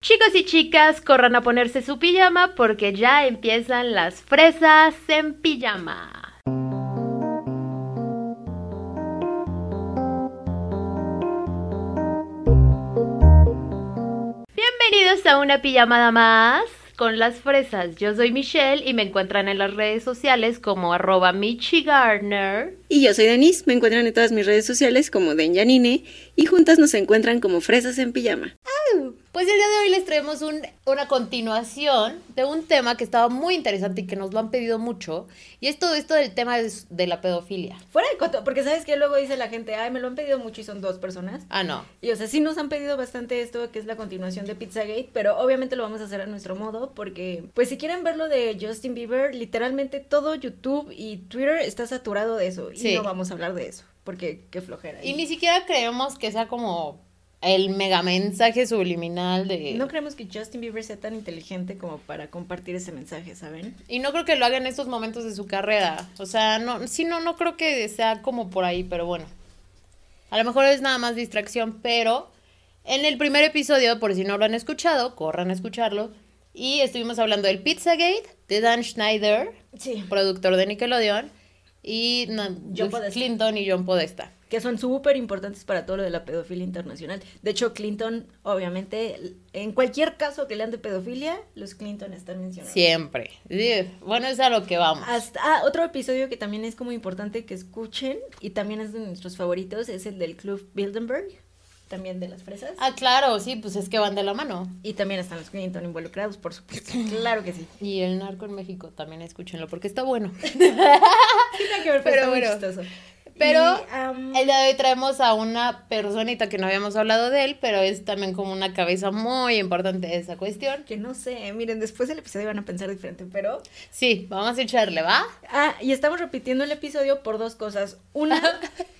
Chicos y chicas, corran a ponerse su pijama porque ya empiezan las fresas en pijama. Bienvenidos a una pijamada más con las fresas. Yo soy Michelle y me encuentran en las redes sociales como arroba michigardner. Y yo soy Denise, me encuentran en todas mis redes sociales como Den Yanine y juntas nos encuentran como Fresas en Pijama. Pues el día de hoy les traemos un- una continuación de un tema que estaba muy interesante y que nos lo han pedido mucho. Y es todo esto del tema de, de la pedofilia. Fuera de coto, porque sabes que luego dice la gente, ay, me lo han pedido mucho y son dos personas. Ah, no. Y o sea, sí nos han pedido bastante esto, que es la continuación de Pizzagate, pero obviamente lo vamos a hacer a nuestro modo, porque, pues si quieren ver lo de Justin Bieber, literalmente todo YouTube y Twitter está saturado de eso. Y Sí. no vamos a hablar de eso, porque qué flojera. Y ni siquiera creemos que sea como el mega mensaje subliminal de... No creemos que Justin Bieber sea tan inteligente como para compartir ese mensaje, ¿saben? Y no creo que lo haga en estos momentos de su carrera. O sea, no, sí, no, no creo que sea como por ahí, pero bueno. A lo mejor es nada más distracción, pero en el primer episodio, por si no lo han escuchado, corran a escucharlo. Y estuvimos hablando del Pizzagate de Dan Schneider, Sí. productor de Nickelodeon, y John. Clinton y John Podesta. Que son súper importantes para todo lo de la pedofilia internacional. De hecho, Clinton, obviamente, en cualquier caso que lean de pedofilia, los Clinton están mencionados. Siempre. Sí, Bueno, es a lo que vamos. Hasta, ah, otro episodio que también es como importante que escuchen y también es de nuestros favoritos es el del Club Bilderberg, también de las fresas. Ah, claro, sí, pues es que van de la mano. Y también están los Clinton involucrados, por supuesto. Claro que sí. Y el narco en México también escúchenlo porque está bueno. Tiene que ver, Pero pero está muy bueno. chistoso. Pero Y, el día de hoy traemos a una personita que no habíamos hablado de él, pero es también como una cabeza muy importante de esa cuestión. que no sé, miren, después del episodio van a pensar diferente, pero Sí, vamos a echarle, ¿va? Ah, y estamos repitiendo el episodio por dos cosas. Una,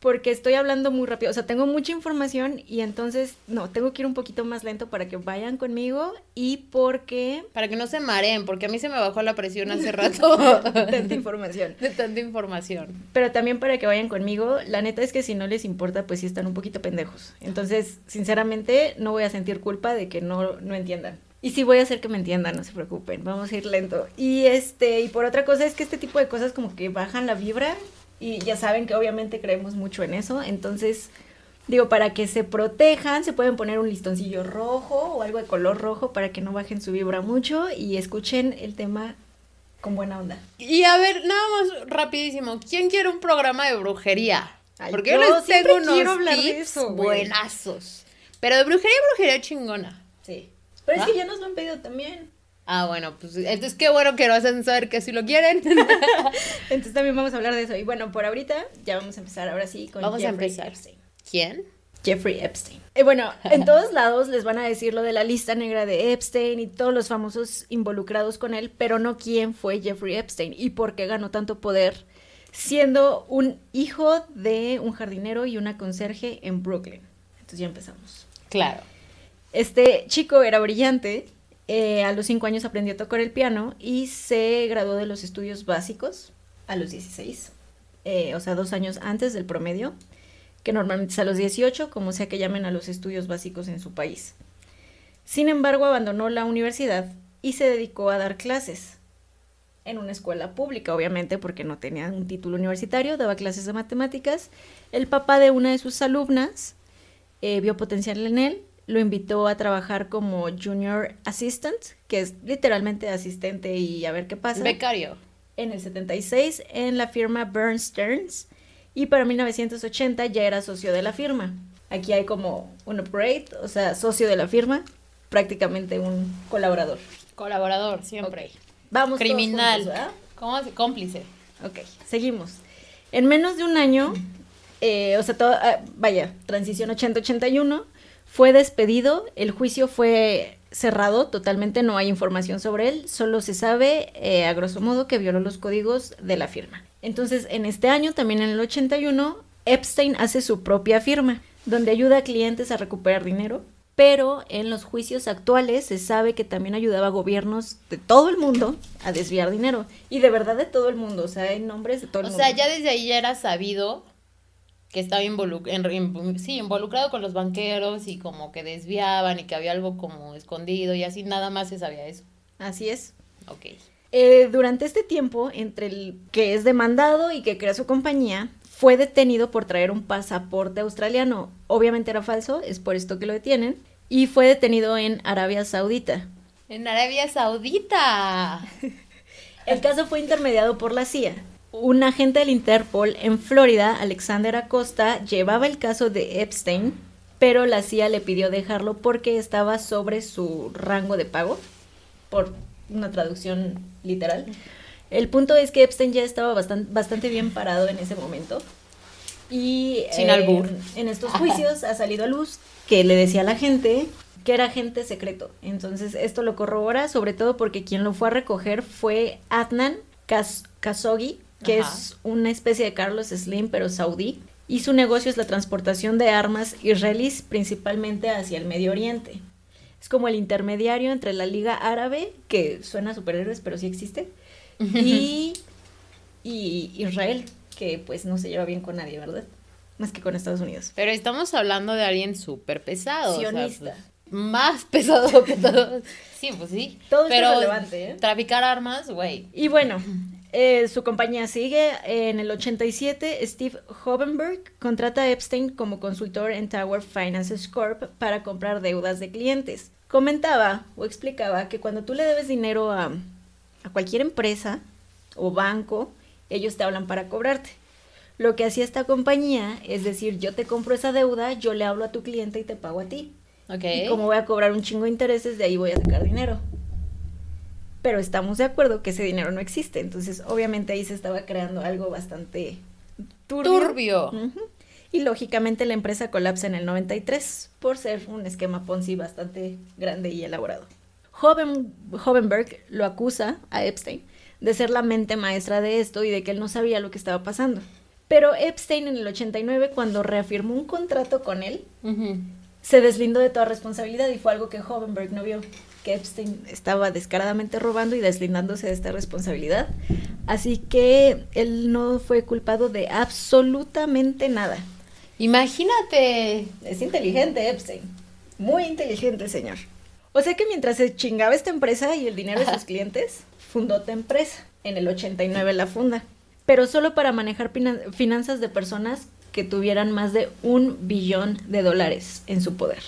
porque estoy hablando muy rápido. O sea, tengo mucha información y entonces, no, tengo que ir un poquito más lento para que vayan conmigo. Y porque Para que no se mareen, porque a mí se me bajó la presión hace rato tanta información. de tanta información. Pero también para que vayan conmigo. La neta es que si no les importa, pues sí están un poquito pendejos. Entonces, sinceramente, no voy a sentir culpa de que no, no entiendan. Y sí voy a hacer que me entiendan, no se preocupen, vamos a ir lento. Y este, y por otra cosa es que este tipo de cosas como que bajan la vibra y ya saben que obviamente creemos mucho en eso, entonces digo, para que se protejan, se pueden poner un listoncillo rojo o algo de color rojo para que no bajen su vibra mucho y escuchen el tema con buena onda. Y a ver, nada más rapidísimo, ¿quién quiere un programa de brujería? Ay, Porque yo yo les tengo unos tips eso, buenazos. Pero de brujería, brujería chingona. Sí. Pero es que ya nos lo han pedido también. Ah, bueno, pues entonces qué bueno que nos hacen saber que si lo quieren. Entonces también vamos a hablar de eso. Y bueno, por ahorita ya vamos a empezar ahora sí con Vamos a Jeffrey empezar. Epstein. ¿Quién? Jeffrey Epstein. Y bueno, en todos lados les van a decir lo de la lista negra de Epstein y todos los famosos involucrados con él, pero no quién fue Jeffrey Epstein y por qué ganó tanto poder siendo un hijo de un jardinero y una conserje en Brooklyn. Entonces ya empezamos. Claro. Este chico era brillante, eh, a los 5 años aprendió a tocar el piano y se graduó de los estudios básicos a los 16, eh, o sea, dos años antes del promedio, que normalmente es a los 18, como sea que llamen a los estudios básicos en su país. Sin embargo, abandonó la universidad y se dedicó a dar clases en una escuela pública, obviamente, porque no tenía un título universitario, daba clases de matemáticas. El papá de una de sus alumnas eh, vio potencial en él, lo invitó a trabajar como junior assistant, que es literalmente asistente y a ver qué pasa. Becario. En el 76 en la firma Burn Stearns y para 1980 ya era socio de la firma. Aquí hay como un upgrade, o sea, socio de la firma, prácticamente un colaborador. Colaborador, siempre. Ok. Vamos todos Criminal. juntos, ¿verdad? ¿Cómo se- Cómplice. Ok, seguimos. En menos de un año, eh, o sea, todo, ah, vaya, transición 80-81, fue despedido, el juicio fue cerrado totalmente, no hay información sobre él, solo se sabe, eh, a grosso modo, que violó los códigos de la firma. Entonces, en este año, también en el 81, Epstein hace su propia firma, donde ayuda a clientes a recuperar dinero, pero en los juicios actuales se sabe que también ayudaba a gobiernos de todo el mundo a desviar dinero. Y de verdad de todo el mundo, o sea, hay nombres de todo el O mundo. sea, ya desde ahí ya era sabido que estaba involuc- en- en- sí, involucrado con los banqueros y como que desviaban y que había algo como escondido y así nada más se sabía eso. Así es. Ok. Eh, durante este tiempo, entre el que es demandado y que crea su compañía, fue detenido por traer un pasaporte australiano. Obviamente era falso, es por esto que lo detienen. Y fue detenido en Arabia Saudita. En Arabia Saudita. El caso fue intermediado por la CIA. Un agente del Interpol en Florida, Alexander Acosta, llevaba el caso de Epstein, pero la CIA le pidió dejarlo porque estaba sobre su rango de pago, por una traducción literal. El punto es que Epstein ya estaba bastante, bastante bien parado en ese momento. Y Sin eh, albur. en estos juicios ha salido a luz que le decía a la gente que era agente secreto. Entonces esto lo corrobora sobre todo porque quien lo fue a recoger fue Adnan Khashoggi, que Ajá. es una especie de Carlos Slim pero saudí. Y su negocio es la transportación de armas israelíes principalmente hacia el Medio Oriente. Es como el intermediario entre la Liga Árabe, que suena a superhéroes pero sí existe, y, y Israel, que pues no se lleva bien con nadie, ¿verdad? Más que con Estados Unidos. Pero estamos hablando de alguien súper pesado. o sea, Sionista. pues, más pesado que todos. Sí, pues sí. Todo Pero relevante, ¿eh? traficar armas, güey. Y bueno, eh, su compañía sigue. En el 87, Steve Hovenberg contrata a Epstein como consultor en Tower Finances Corp para comprar deudas de clientes. Comentaba o explicaba que cuando tú le debes dinero a, a cualquier empresa o banco, ellos te hablan para cobrarte. Lo que hacía esta compañía es decir, yo te compro esa deuda, yo le hablo a tu cliente y te pago a ti. Ok. Y como voy a cobrar un chingo de intereses, de ahí voy a sacar dinero. Pero estamos de acuerdo que ese dinero no existe. Entonces, obviamente ahí se estaba creando algo bastante turbio. Y lógicamente la empresa colapsa en el 93 por ser un esquema Ponzi bastante grande y elaborado. Hoven, Hovenberg lo acusa a Epstein de ser la mente maestra de esto y de que él no sabía lo que estaba pasando. Pero Epstein en el 89, cuando reafirmó un contrato con él, se deslindó de toda responsabilidad y fue algo que Hovenberg no vio, que Epstein estaba descaradamente robando y deslindándose de esta responsabilidad. Así que él no fue culpado de absolutamente nada. Imagínate. Es inteligente Epstein, muy inteligente el señor. O sea que mientras se chingaba esta empresa y el dinero de sus clientes, fundó otra empresa. En el 89 la funda. Pero solo para manejar finan- finanzas de personas que tuvieran más de un billón de dólares en su poder.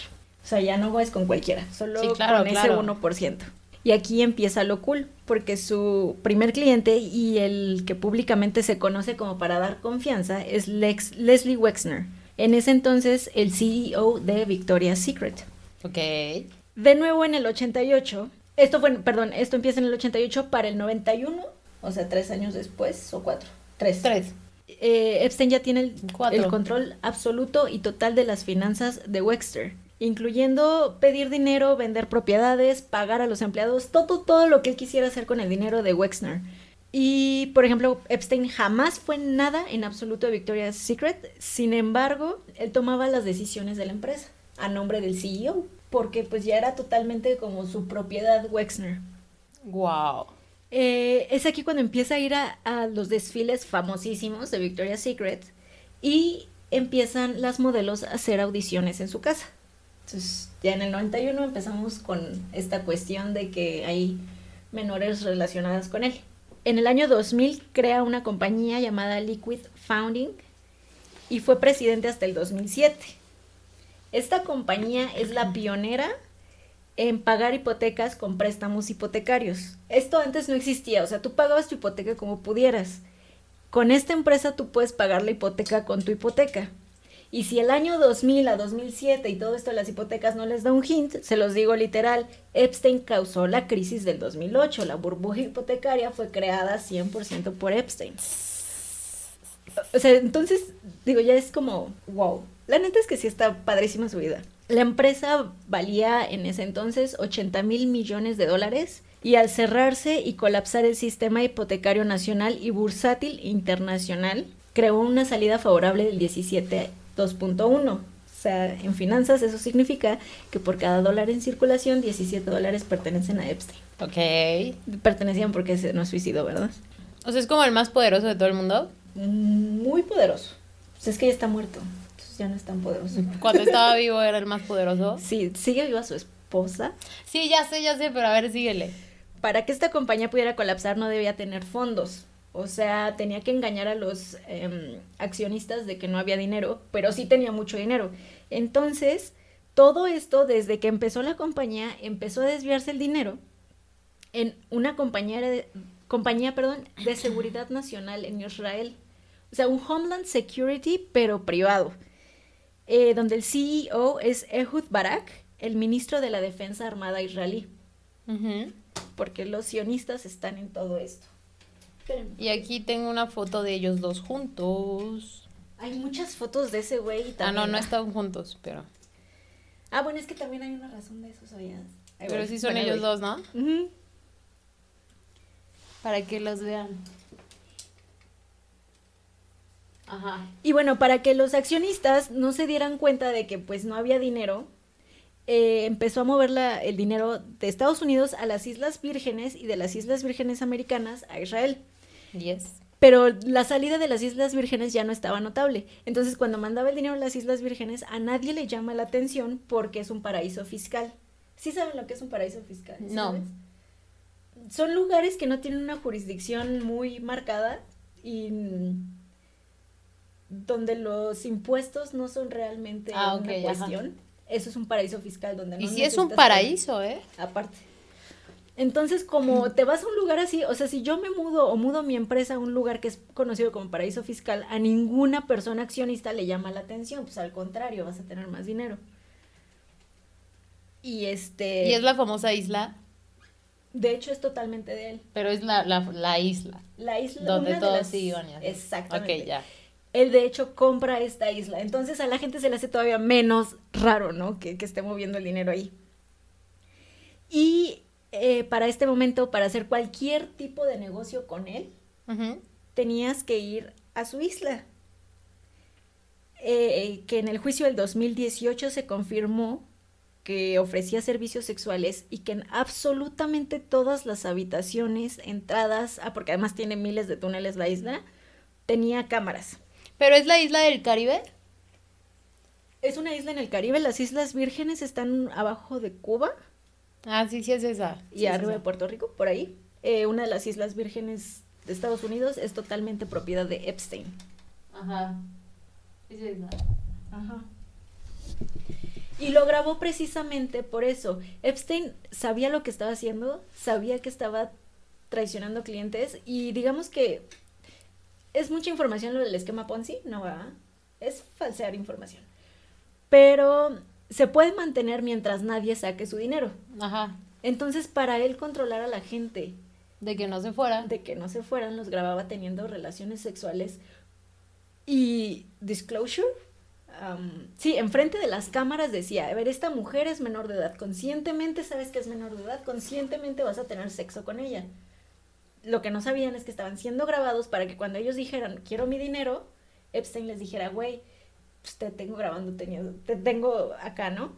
O sea, ya no es con cualquiera, solo Sí, claro, con ese claro. 1%. Y aquí empieza lo cool, porque su primer cliente y el que públicamente se conoce como para dar confianza es Lex- Leslie Wexner, en ese entonces el CEO de Victoria's Secret. Ok. De nuevo en el 88, esto fue, perdón, esto empieza en el 88 para el 91, o sea, tres años después, o cuatro, tres. Tres. Eh, Epstein ya tiene el, el control absoluto y total de las finanzas de Wexter, incluyendo pedir dinero, vender propiedades, pagar a los empleados, todo, todo lo que él quisiera hacer con el dinero de Wexner. Y, por ejemplo, Epstein jamás fue nada en absoluto de Victoria's Secret, sin embargo, él tomaba las decisiones de la empresa a nombre del CEO, porque pues ya era totalmente como su propiedad Wexner. Wow. Eh, es aquí cuando empieza a ir a, a los desfiles famosísimos de Victoria's Secret y empiezan las modelos a hacer audiciones en su casa. Entonces, ya en el 91 empezamos con esta cuestión de que hay menores relacionadas con él. En el año 2000 crea una compañía llamada Liquid Founding y fue presidente hasta el 2007. Esta compañía es la pionera en pagar hipotecas con préstamos hipotecarios. Esto antes no existía, o sea, tú pagabas tu hipoteca como pudieras. Con esta empresa tú puedes pagar la hipoteca con tu hipoteca. Y si el año 2000 a 2007 y todo esto de las hipotecas no les da un hint, se los digo literal, Epstein causó la crisis del 2008. La burbuja hipotecaria fue creada 100% por Epstein. O sea, entonces, digo, ya es como, wow. La neta es que sí está padrísima su vida. La empresa valía en ese entonces 80 mil millones de dólares y al cerrarse y colapsar el sistema hipotecario nacional y bursátil internacional, creó una salida favorable del 17 2.1. O sea, en finanzas eso significa que por cada dólar en circulación, 17 dólares pertenecen a Epstein. Ok. Pertenecían porque se no suicidó, ¿verdad? O sea, es como el más poderoso de todo el mundo. Muy poderoso. Pues es que ya está muerto. Entonces ya no es tan poderoso. Cuando estaba vivo era el más poderoso. Sí, sigue viva su esposa. Sí, ya sé, ya sé, pero a ver, síguele. Para que esta compañía pudiera colapsar no debía tener fondos. O sea, tenía que engañar a los em, accionistas de que no había dinero, pero sí tenía mucho dinero. Entonces, todo esto, desde que empezó la compañía, empezó a desviarse el dinero en una compañía de, compañía, perdón, de seguridad nacional en Israel. O sea, un Homeland Security, pero privado. Eh, donde el CEO es Ehud Barak, el ministro de la Defensa Armada israelí. Porque los sionistas están en todo esto. Y aquí tengo una foto de ellos dos juntos. Hay muchas fotos de ese güey. Ah, no, no están juntos, pero. Ah, bueno, es que también hay una razón de eso, ¿sabías? Pero sí son ellos dos, ¿no? Para que los vean. Ajá. Y bueno, para que los accionistas no se dieran cuenta de que pues no había dinero, eh, empezó a mover la, el dinero de Estados Unidos a las Islas Vírgenes y de las Islas Vírgenes Americanas a Israel. Yes. Pero la salida de las Islas Vírgenes ya no estaba notable. Entonces, cuando mandaba el dinero a las Islas Vírgenes, a nadie le llama la atención porque es un paraíso fiscal. ¿Sí saben lo que es un paraíso fiscal? No. Son lugares que no tienen una jurisdicción muy marcada y donde los impuestos no son realmente ah, una cuestión. Eso es un paraíso fiscal donde no Y sí es un paraíso, ¿eh? Aparte. Entonces, como te vas a un lugar así, o sea, si yo me mudo o mudo mi empresa a un lugar que es conocido como paraíso fiscal, a ninguna persona accionista le llama la atención, pues al contrario, vas a tener más dinero. Y este... ¿Y es la famosa isla? De hecho, es totalmente de él. Pero es la, la, isla. La isla. Donde todos sí iban. Exactamente. Ok, ya. Él de hecho compra esta isla. Entonces a la gente se le hace todavía menos raro, ¿no? Que, que esté moviendo el dinero ahí. Y eh, para este momento, para hacer cualquier tipo de negocio con él, tenías que ir a su isla. Eh, que en el juicio del 2018 se confirmó que ofrecía servicios sexuales y que en absolutamente todas las habitaciones, entradas, ah, porque además tiene miles de túneles la isla, tenía cámaras. ¿Pero es la isla del Caribe? Es una isla en el Caribe, las Islas Vírgenes están abajo de Cuba. Ah, sí, sí es esa. Y arriba de Puerto Rico, por ahí. Eh, una de las Islas Vírgenes de Estados Unidos es totalmente propiedad de Epstein. Ajá. Es esa. Ajá. Y lo grabó precisamente por eso. Epstein sabía lo que estaba haciendo, sabía que estaba traicionando clientes y digamos que es mucha información lo del esquema Ponzi, no va. Es falsear información. Pero se puede mantener mientras nadie saque su dinero. Ajá. Entonces, para él controlar a la gente. De que no se fueran. De que no se fueran, los grababa teniendo relaciones sexuales. Y disclosure. sí, enfrente de las cámaras decía, a ver, esta mujer es menor de edad, conscientemente sabes que es menor de edad, conscientemente vas a tener sexo con ella. Lo que no sabían es que estaban siendo grabados para que cuando ellos dijeran, quiero mi dinero, Epstein les dijera, güey, pues te tengo grabando, te tengo acá, ¿no?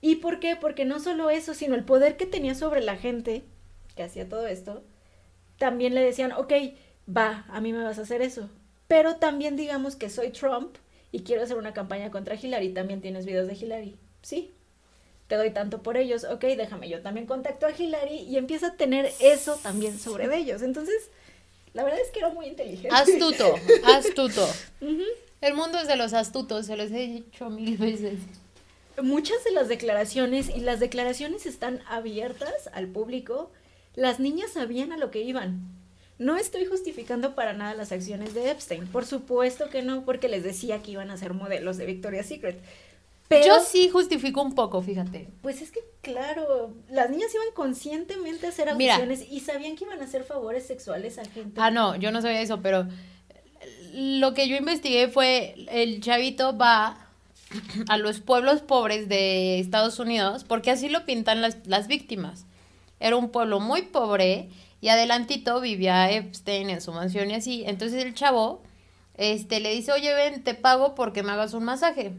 ¿Y por qué? Porque no solo eso, sino el poder que tenía sobre la gente que hacía todo esto, también le decían, ok, va, a mí me vas a hacer eso. Pero también digamos que soy Trump y quiero hacer una campaña contra Hillary, también tienes videos de Hillary. Sí, te doy tanto por ellos, ok, déjame, yo también contacto a Hillary y empieza a tener eso también sobre ellos. Entonces, la verdad es que era muy inteligente. Astuto, astuto. El mundo es de los astutos, se los he dicho mil veces. Muchas de las declaraciones, y las declaraciones están abiertas al público, las niñas sabían a lo que iban. No estoy justificando para nada las acciones de Epstein, por supuesto que no, porque les decía que iban a ser modelos de Victoria's Secret. Yo sí justifico un poco, fíjate. Pues es que, claro, las niñas iban conscientemente a hacer audiciones y sabían que iban a hacer favores sexuales a gente. Ah, no, yo no sabía eso, pero lo que yo investigué fue, el chavito va a los pueblos pobres de Estados Unidos, porque así lo pintan las, las víctimas. Era un pueblo muy pobre y adelantito vivía Epstein en su mansión y así. Entonces el chavo este, le dice, oye, ven, te pago porque me hagas un masaje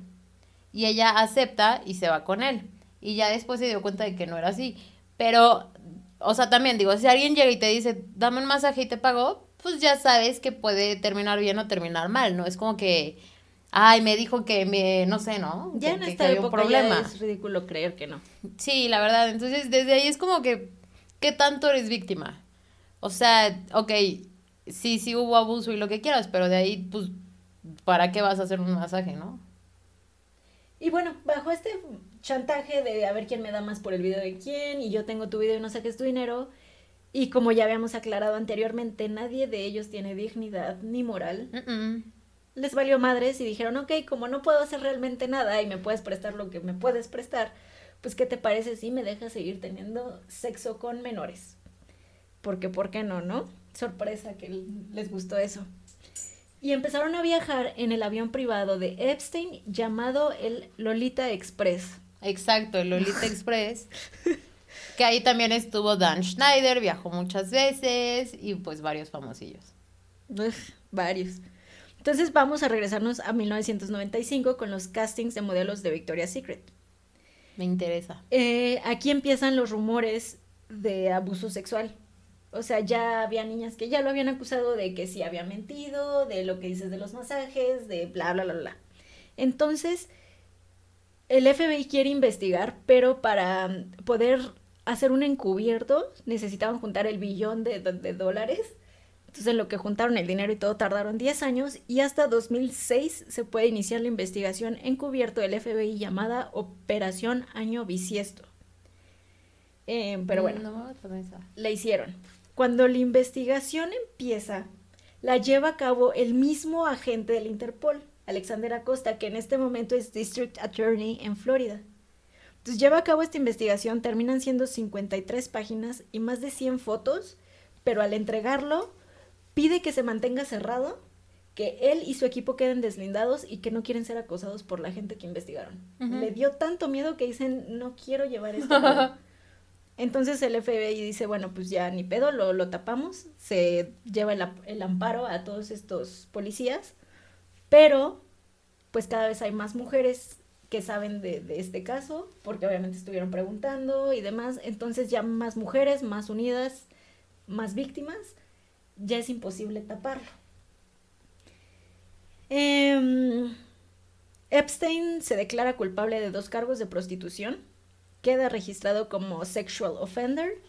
y ella acepta y se va con él. Y ya después se dio cuenta de que no era así. Pero, o sea, también digo, si alguien llega y te dice, dame un masaje y te pago, pues ya sabes que puede terminar bien o terminar mal, ¿no? Es como que Ay, me dijo que me, no sé, ¿no? Ya que, en esta que había un época problema. ya es ridículo creer que no. Sí, la verdad. Entonces, desde ahí es como que, ¿qué tanto eres víctima? O sea, ok, sí, sí hubo abuso y lo que quieras, pero de ahí, pues, ¿para qué vas a hacer un masaje, no? Y bueno, bajo este chantaje de a ver quién me da más por el video de quién, y yo tengo tu video y no saques tu dinero, y como ya habíamos aclarado anteriormente, nadie de ellos tiene dignidad ni moral, les valió madres y dijeron, ok, como no puedo hacer realmente nada y me puedes prestar lo que me puedes prestar, pues ¿qué te parece si me dejas seguir teniendo sexo con menores? Porque, ¿por qué no, no? Sorpresa que les gustó eso. Y empezaron a viajar en el avión privado de Epstein llamado el Lolita Express. Exacto, el Lolita Express. Que ahí también estuvo Dan Schneider, viajó muchas veces y pues varios famosillos. Uf, varios. Entonces vamos a regresarnos a 1995 con los castings de modelos de Victoria's Secret. Me interesa. Eh, aquí empiezan los rumores de abuso sexual. O sea, ya había niñas que ya lo habían acusado de que sí había mentido, de lo que dices de los masajes, de bla, bla, bla, bla. Entonces, el FBI quiere investigar, pero para mm, poder hacer un encubierto necesitaban juntar el billón de, de- de dólares. Entonces, en lo que juntaron el dinero y todo tardaron 10 años y hasta 2006 se puede iniciar la investigación encubierto del FBI llamada Operación Año Bisiesto. Eh, pero bueno, No esa. la hicieron. Cuando la investigación empieza, la lleva a cabo el mismo agente del Interpol, Alexander Acosta, que en este momento es District Attorney en Florida. Entonces lleva a cabo esta investigación, terminan siendo 53 páginas y más de 100 fotos, pero al entregarlo pide que se mantenga cerrado, que él y su equipo queden deslindados y que no quieren ser acosados por la gente que investigaron. Ujú. Le dio tanto miedo que dicen, no quiero llevar esto. a cabo". Entonces el FBI dice, bueno, pues ya ni pedo, lo, lo tapamos, se lleva el, amparo a todos estos policías, pero pues cada vez hay más mujeres que saben de, de este caso, porque obviamente estuvieron preguntando y demás, entonces ya más mujeres, más unidas, más víctimas, ya es imposible taparlo. Em, Epstein se declara culpable de dos cargos de prostitución, queda registrado como sexual offender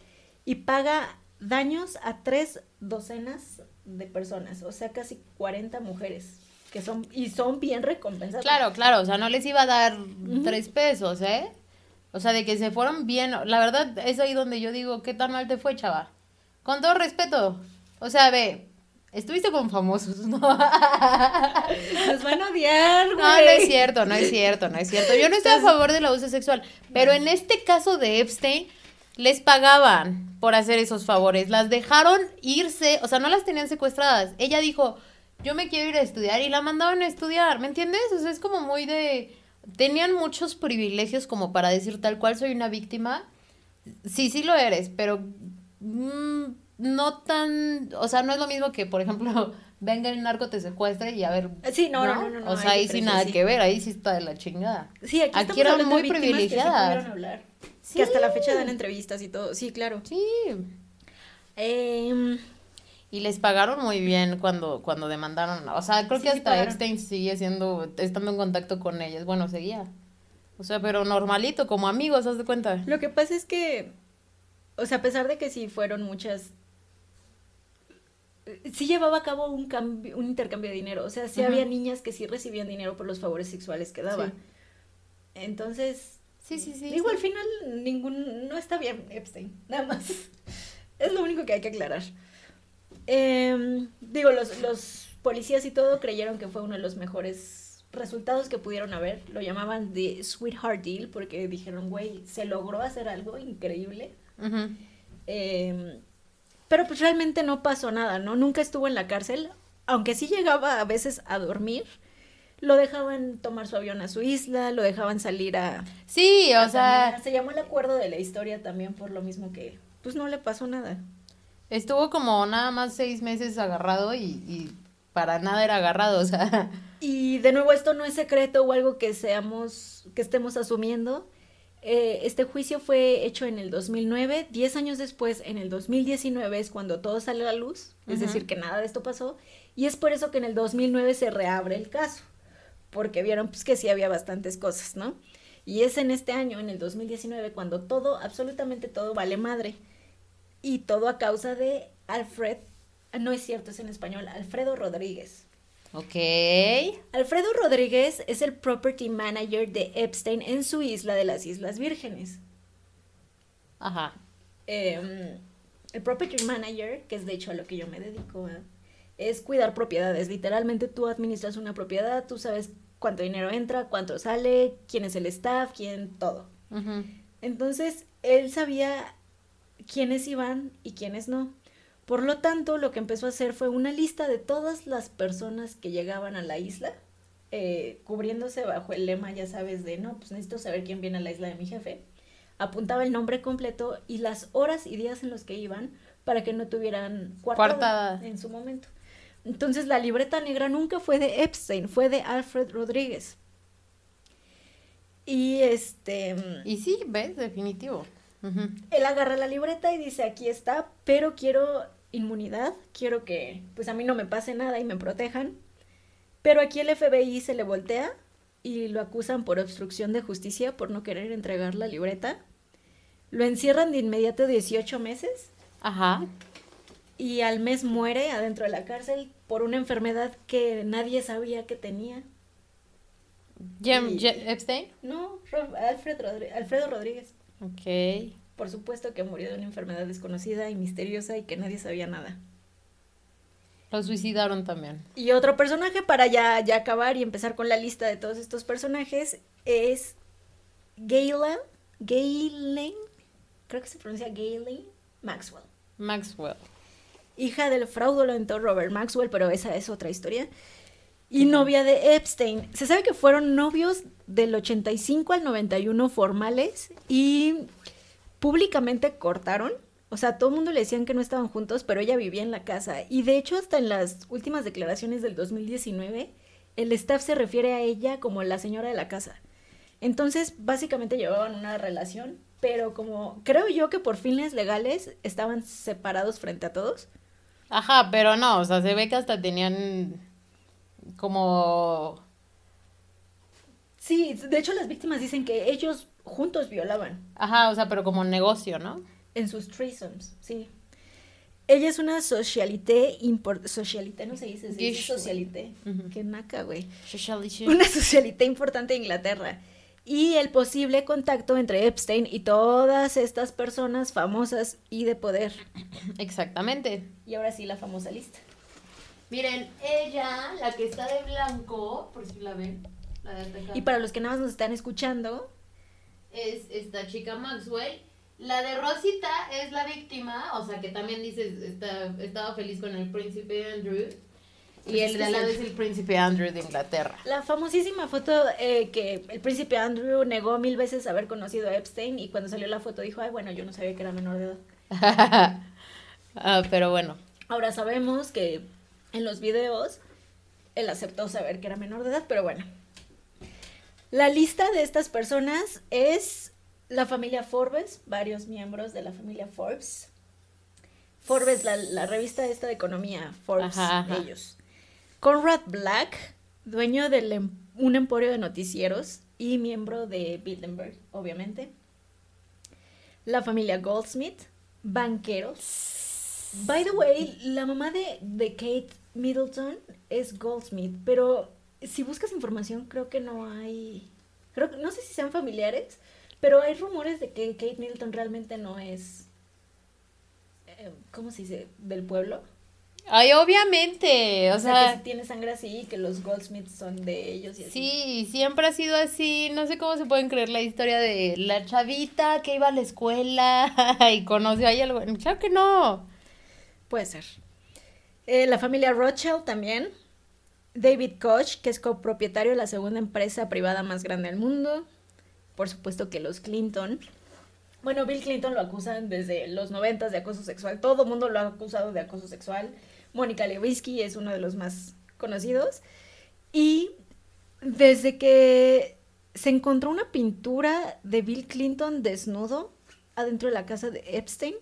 y paga daños a tres docenas de personas, o sea, casi 40 mujeres, que son, y son bien recompensadas. Claro, claro, o sea, no les iba a dar tres pesos, ¿eh? O sea, de que se fueron bien. La verdad, es ahí donde yo digo, ¿qué tan mal te fue, chava? Con todo respeto. O sea, ve, estuviste con famosos, ¿no? Nos van a odiar, güey. No, no es cierto, no es cierto, no es cierto. Yo no estoy a favor del abuso sexual, pero en este caso de Epstein, les pagaban por hacer esos favores. Las dejaron irse, o sea, no las tenían secuestradas. Ella dijo, yo me quiero ir a estudiar y la mandaban a estudiar, ¿me entiendes? O sea, es como muy de... Tenían muchos privilegios como para decir tal cual soy una víctima. Sí, sí lo eres, pero mm, no tan... O sea, no es lo mismo que, por ejemplo, venga el narco, te secuestre y a ver... Sí, no, no, no, no, no, O sea, ahí sí diferencia, nada sí. que ver, ahí sí está de la chingada. Sí, aquí, Aquí eran muy que privilegiadas. pudieron hablar. Sí. Que hasta la fecha dan entrevistas y todo. Sí, claro. Sí. Em, Y les pagaron muy bien cuando, cuando demandaron. O sea, creo Sí, que hasta. Epstein sigue siendo, estando en contacto con ellas. Bueno, seguía. O sea, pero normalito, como amigos, haz de cuenta. Lo que pasa es que, o sea, a pesar de que sí fueron muchas, sí llevaba a cabo un cambio, un intercambio de dinero. O sea, sí había niñas que sí recibían dinero por los favores sexuales que daba. Sí. Entonces, Sí, sí, sí. digo, sí. al final ningún, no está bien Epstein, nada más. es lo único que hay que aclarar. Em, digo, los, los policías y todo creyeron que fue uno de los mejores resultados que pudieron haber. Lo llamaban The Sweetheart Deal porque dijeron, güey, se logró hacer algo increíble. Em, pero pues realmente no pasó nada, ¿no? Nunca estuvo en la cárcel, aunque sí llegaba a veces a dormir. Lo dejaban tomar su avión a su isla, lo dejaban salir a... Sí, a o sea, caminar. Se llamó el acuerdo de la historia también por lo mismo que, pues no le pasó nada. estuvo como nada más seis meses agarrado y, y para nada era agarrado, o sea. Y de nuevo, esto no es secreto o algo que seamos, que estemos asumiendo. Eh, este juicio fue hecho en el 2009, 10 años después, en el 2019 es cuando todo sale a la luz, es decir, que nada de esto pasó, y es por eso que en el 2009 se reabre el caso, porque vieron pues que sí había bastantes cosas, ¿no? Y es en este año, en el 2019, cuando todo, absolutamente todo vale madre. Y todo a causa de Alfred, ah, no es cierto, es en español, Alfredo Rodríguez. Ok. Alfredo Rodríguez es el property manager de Epstein en su isla de las Islas Vírgenes. Ajá. Em, el property manager, que es de hecho a lo que yo me dedico, ¿eh? es cuidar propiedades. Literalmente tú administras una propiedad, tú sabes cuánto dinero entra, cuánto sale, quién es el staff, quién, todo. Entonces, él sabía quiénes iban y quiénes no. Por lo tanto, lo que empezó a hacer fue una lista de todas las personas que llegaban a la isla, eh, cubriéndose bajo el lema, ya sabes, de no, pues necesito saber quién viene a la isla de mi jefe. Apuntaba el nombre completo y las horas y días en los que iban para que no tuvieran Coartada. en su momento. Entonces, la libreta negra nunca fue de Epstein, fue de Alfred Rodríguez. Y este. Y sí, ves, definitivo. Él agarra la libreta y dice, aquí está, pero quiero inmunidad, quiero que pues a mí no me pase nada y me protejan. Pero aquí el FBI se le voltea y lo acusan por obstrucción de justicia por no querer entregar la libreta. Lo encierran de inmediato 18 meses Ajá. y al mes muere adentro de la cárcel por una enfermedad que nadie sabía que tenía. Je- Epstein. No, Ro- Alfred Rodri- Alfredo Rodríguez. Ok. Por supuesto que murió de una enfermedad desconocida y misteriosa y que nadie sabía nada. Lo suicidaron también. Y otro personaje para ya, ya acabar y empezar con la lista de todos estos personajes es Gayla, Gaylen, creo que se pronuncia Gaylen Maxwell, Maxwell. hija del fraudulento Robert Maxwell, pero esa es otra historia. Y novia de Epstein. Se sabe que fueron novios del 85 al 91 formales y públicamente cortaron. O sea, todo el mundo le decían que no estaban juntos, pero ella vivía en la casa. Y de hecho, hasta en las últimas declaraciones del 2019, el staff se refiere a ella como la señora de la casa. Entonces, básicamente llevaban una relación, pero como creo yo que por fines legales estaban separados frente a todos. Ajá, pero no, o sea, se ve que hasta tenían como... Sí, de hecho las víctimas dicen que ellos juntos violaban. Ajá, o sea, pero como negocio, ¿no? En sus threesomes, sí. Ella es una socialité impor- socialité, no se dice, se dice Gish. socialité. Qué naca, güey. Sociality. Una socialité importante de Inglaterra. Y el posible contacto entre Epstein y todas estas personas famosas y de poder. Exactamente. Y ahora sí, la famosa lista. Miren, ella, la que está de blanco, por si la ven, la de Y para los que nada más nos están escuchando, es esta chica Maxwell. La de Rosita es la víctima, o sea que también dices, está, estaba feliz con el príncipe Andrew. Y Pues es el de al lado es el príncipe Andrew de Inglaterra. la famosísima foto eh, que el príncipe Andrew negó mil veces haber conocido a Epstein y cuando salió la foto dijo, ay, bueno, yo no sabía que era menor de edad. Ah, pero bueno, Ahora sabemos que en los videos él aceptó saber que era menor de edad, pero bueno. La lista de estas personas es la familia Forbes, varios miembros de la familia Forbes. Forbes, la, la revista esta de economía, Forbes, Ajá, ajá. ellos. Conrad Black, dueño de un emporio de noticieros y miembro de Bilderberg, obviamente. La familia Goldsmith, banqueros. By the way, la mamá de, de Kate Middleton es Goldsmith, pero si buscas información creo que no hay, creo que no sé si sean familiares, pero hay rumores de que Kate Middleton realmente no es, eh, ¿cómo se dice? Del pueblo. ay, obviamente, o, O sea, sea, que si tiene sangre así, que los Goldsmiths son de ellos y así. sí, siempre ha sido así, no sé cómo se pueden creer la historia de la chavita que iba a la escuela y conoció ahí algo, claro que no. Puede ser. Eh, la familia Rothschild también. David Koch, que es copropietario de la segunda empresa privada más grande del mundo. Por supuesto que los Clinton. Bueno, Bill Clinton lo acusan desde los noventas de acoso sexual. Todo el mundo lo ha acusado de acoso sexual. Mónica Lewinsky es uno de los más conocidos. Y desde que se encontró una pintura de Bill Clinton desnudo adentro de la casa de Epstein,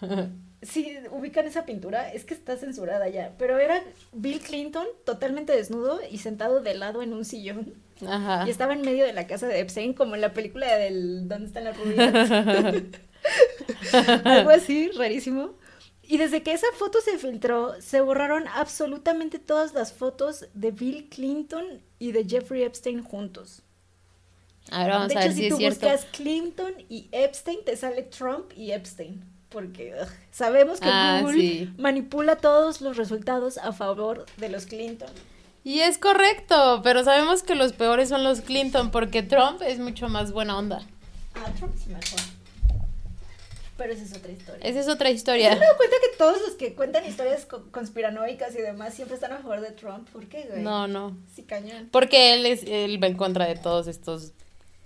Sí, ubican esa pintura, es que está censurada ya, pero era Bill Clinton totalmente desnudo y sentado de lado en un sillón. Ajá. Y estaba en medio de la casa de Epstein, como en la película del ¿Dónde están las rubias? Algo así, rarísimo. Y desde que esa foto se filtró, se borraron absolutamente todas las fotos de Bill Clinton y de Jeffrey Epstein juntos. Ahora vamos de a hecho, ver si si tú cierto. buscas Clinton y Epstein, te sale Trump y Epstein. Porque ugh, sabemos que Ah, Google sí. manipula todos los resultados a favor de los Clinton. Y es correcto, pero sabemos que los peores son los Clinton porque Trump es mucho más buena onda. Ah, Trump es mejor. Pero esa es otra historia. Esa es otra ¿Se historia. han dado cuenta que todos los que cuentan historias co- conspiranoicas y demás siempre están a favor de Trump? ¿Por qué, güey? No, no. Sí, cañón. Porque él es, él va en contra de todos estos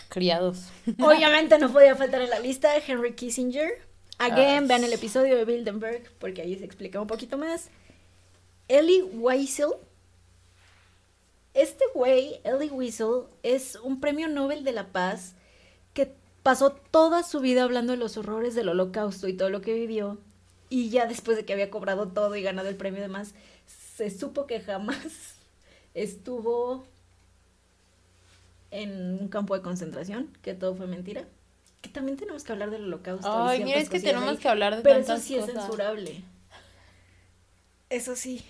criados. Obviamente no podía faltar en la lista Henry Kissinger. Again, Ah. vean el episodio de Bilderberg porque ahí se explica un poquito más. Ellie Wiesel. Este güey, Ellie Wiesel, es un premio Nobel de la Paz que pasó toda su vida hablando de los horrores del holocausto y todo lo que vivió. Y ya después de que había cobrado todo y ganado el premio y demás, se supo que jamás estuvo en un campo de concentración, que todo fue mentira. Que también tenemos que hablar del holocausto. Ay, mira, es que tenemos ahí, que hablar de Pero eso sí es censurable. Eso sí.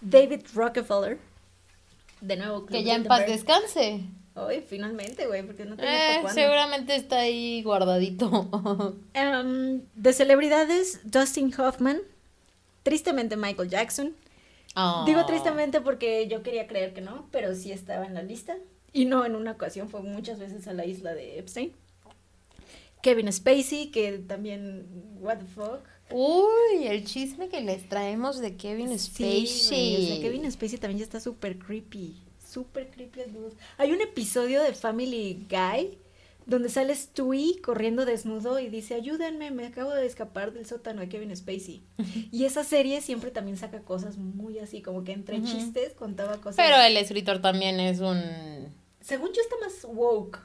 David Rockefeller. De nuevo, Club Que ya en paz descanse. Ay, finalmente, güey, porque no tenía Eh, cuándo. seguramente está ahí guardadito. Em, de celebridades, Dustin Hoffman. Tristemente, Michael Jackson. Digo Oh. tristemente porque yo quería creer que no, pero sí estaba en la lista. Y no en una ocasión, fue muchas veces a la isla de Epstein. Kevin Spacey, que también, what the fuck. Uy, el chisme que les traemos de Kevin Sí, Spacey. güey, o sea, Kevin Spacey también ya está súper creepy. Súper creepy el dude. Hay un episodio de Family Guy donde sale Stewie corriendo desnudo y dice, ayúdenme, me acabo de escapar del sótano de Kevin Spacey. y esa serie siempre también saca cosas muy así, como que entre chistes contaba cosas. Pero el escritor también es un... Según yo está más woke.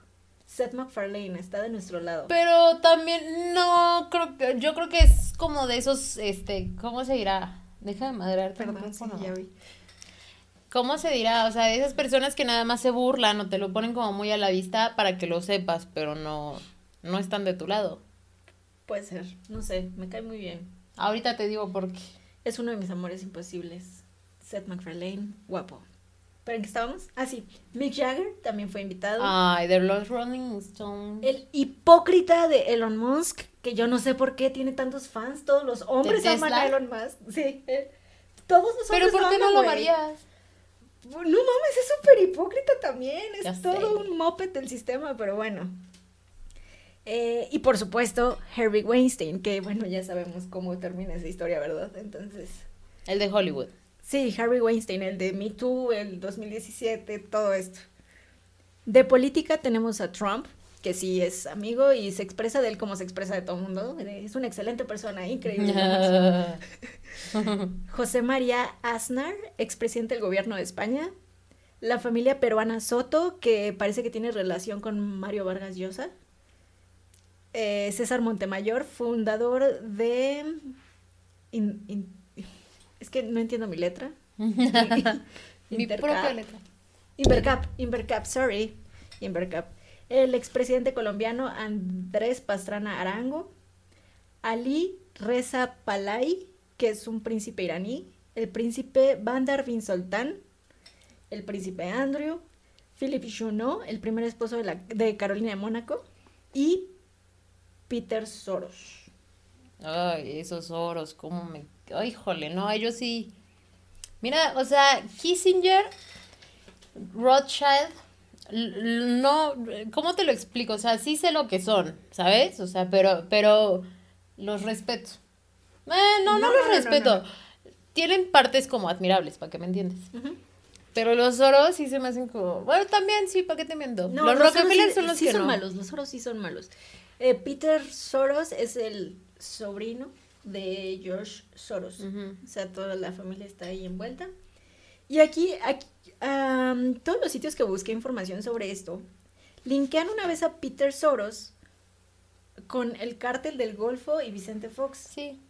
Seth MacFarlane está de nuestro lado. Pero también no creo que... Yo creo que es como de esos, este, ¿cómo se dirá? Deja de madrearte el Perdón, sí, ya vi. ¿Cómo se dirá? O sea, de esas personas que nada más se burlan o te lo ponen como muy a la vista para que lo sepas, pero no, no están de tu lado. Puede ser, no sé, me cae muy bien. Ahorita te digo por qué. Es uno de mis amores imposibles. Seth MacFarlane, guapo. ¿Pero en qué estábamos? Ah, sí. Mick Jagger también fue invitado. Ay, de los Rolling Stones. El hipócrita de Elon Musk, que yo no sé por qué tiene tantos fans. Todos los hombres ¿De aman a? Elon Musk. Sí. Todos los Pero hombres ¿por qué no lo güey. varías? No mames, es súper hipócrita también. Es Ya todo sé. un moped del sistema, pero bueno. Eh, y por supuesto, Harvey Weinstein, que bueno, ya sabemos cómo termina esa historia, ¿verdad? Entonces, El de Hollywood. Sí, Harvey Weinstein, el de Me Too, el 2017, todo esto. De política tenemos a Trump, que sí es amigo y se expresa de él como se expresa de todo el mundo. Es una excelente persona, increíble. José María Aznar, expresidente del gobierno de España. La familia peruana Soto, que parece que tiene relación con Mario Vargas Llosa. Eh, César Montemayor, fundador de... in- in- es que no entiendo mi letra. Mi propia letra. Invercap, Invercap, sorry. Invercap. El expresidente colombiano Andrés Pastrana Arango. Ali Reza Palay, que es un príncipe iraní. El príncipe Bandar bin Sultan. El príncipe Andrew. Philip Junot, el primer esposo de, la, de Carolina de Mónaco. Y Peter Soros. Ay, esos oros, cómo me... Ay, jole, no, ellos sí... Mira, o sea, Kissinger, Rothschild, no, ¿cómo te lo explico? O sea, sí sé lo que son, ¿sabes? O sea, pero, pero los respeto. Eh, no, no, No, los no, respeto. no, Tienen partes como admirables, para que me entiendas. Ujú. Pero los oros sí se me hacen como... Bueno, también sí, ¿para qué te miento? No, los Soros Rockefeller sí- son los sí que son no. malos, los Soros sí son malos. Eh, Peter Soros es el sobrino de George Soros. Ujú. O sea, toda la familia está ahí envuelta. Y aquí, todos los sitios que busqué información sobre esto, linkean una vez a Peter Soros con el cártel del Golfo y Vicente Fox. Sí.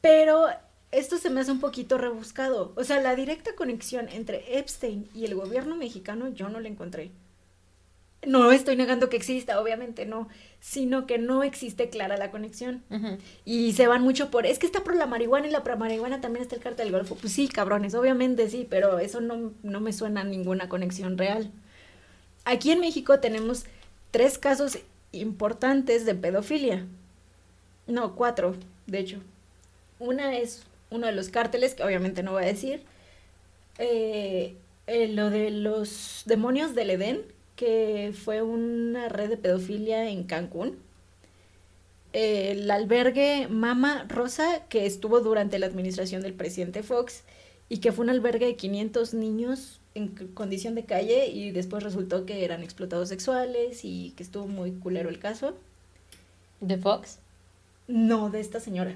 Pero esto se me hace un poquito rebuscado. O sea, la directa conexión entre Epstein y el gobierno mexicano yo no la encontré. No estoy negando que exista, obviamente no, sino que no existe clara la conexión. Y se van mucho por, es que está por la marihuana y la pro- marihuana también está el cartel del Golfo. Pues sí, cabrones, obviamente sí, pero eso no, no me suena a ninguna conexión real. Aquí en México tenemos tres casos importantes de pedofilia. No, cuatro, de hecho. Una es uno de los cárteles, que obviamente no voy a decir. Eh, eh, lo de los demonios del Edén, que fue una red de pedofilia en Cancún. El albergue Mama Rosa, que estuvo durante la administración del presidente Fox y que fue un albergue de 500 niños en condición de calle y después resultó que eran explotados sexuales y que estuvo muy culero el caso. ¿De Fox? No, de esta señora.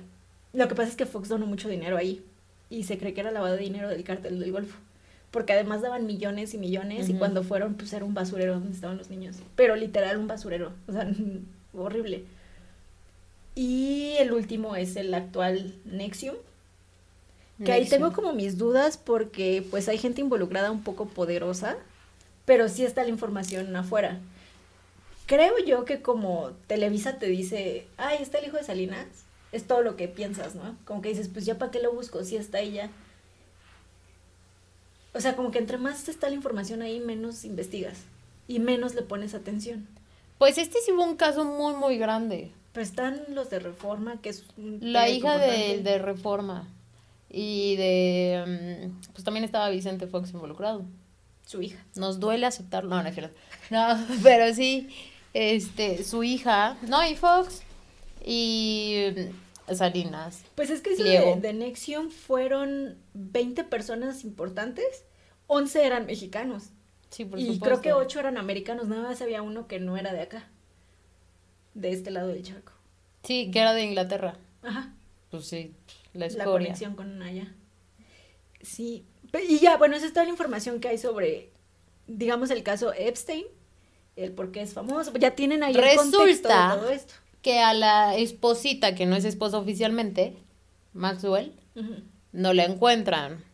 Lo que pasa es que Fox donó mucho dinero ahí y se cree que era lavado de dinero del cártel del Golfo. Porque además daban millones y millones y Ujú. cuando fueron pues era un basurero donde estaban los niños. Pero literal un basurero. O sea, horrible. Y el último es el actual Nexium. Que ahí Nexium. tengo como mis dudas porque pues hay gente involucrada un poco poderosa, pero sí está la información afuera. Creo yo que como Televisa te dice, ay, está el hijo de Salinas, es todo lo que piensas, ¿no? Como que dices, pues ya para qué lo busco, si está ahí ya. O sea, como que entre más está la información ahí, menos investigas y menos le pones atención. Pues este sí fue un caso muy, muy grande. Pero están los de Reforma, que es un La hija de, de Reforma. Y de... mm, Pues también estaba Vicente Fox involucrado. su hija. Nos duele aceptarlo. No, no es cierto. No, pero sí, este, su hija, no, y Fox, y mm, Salinas. Pues es que eso de, de Nexium fueron 20 personas importantes, 11 eran mexicanos. Sí, por y supuesto. creo que 8 eran americanos, nada más había uno que no era de acá, de este lado del charco. Sí, que era de Inglaterra. Ajá, Pues sí, la la escoria. conexión con allá. Sí, y ya, bueno, esa es toda la información que hay sobre, digamos, el caso Epstein, el por qué es famoso, ya tienen ahí el contexto de Resulta- todo esto. Que a la esposita, que no es esposa oficialmente, Maxwell, no la encuentran.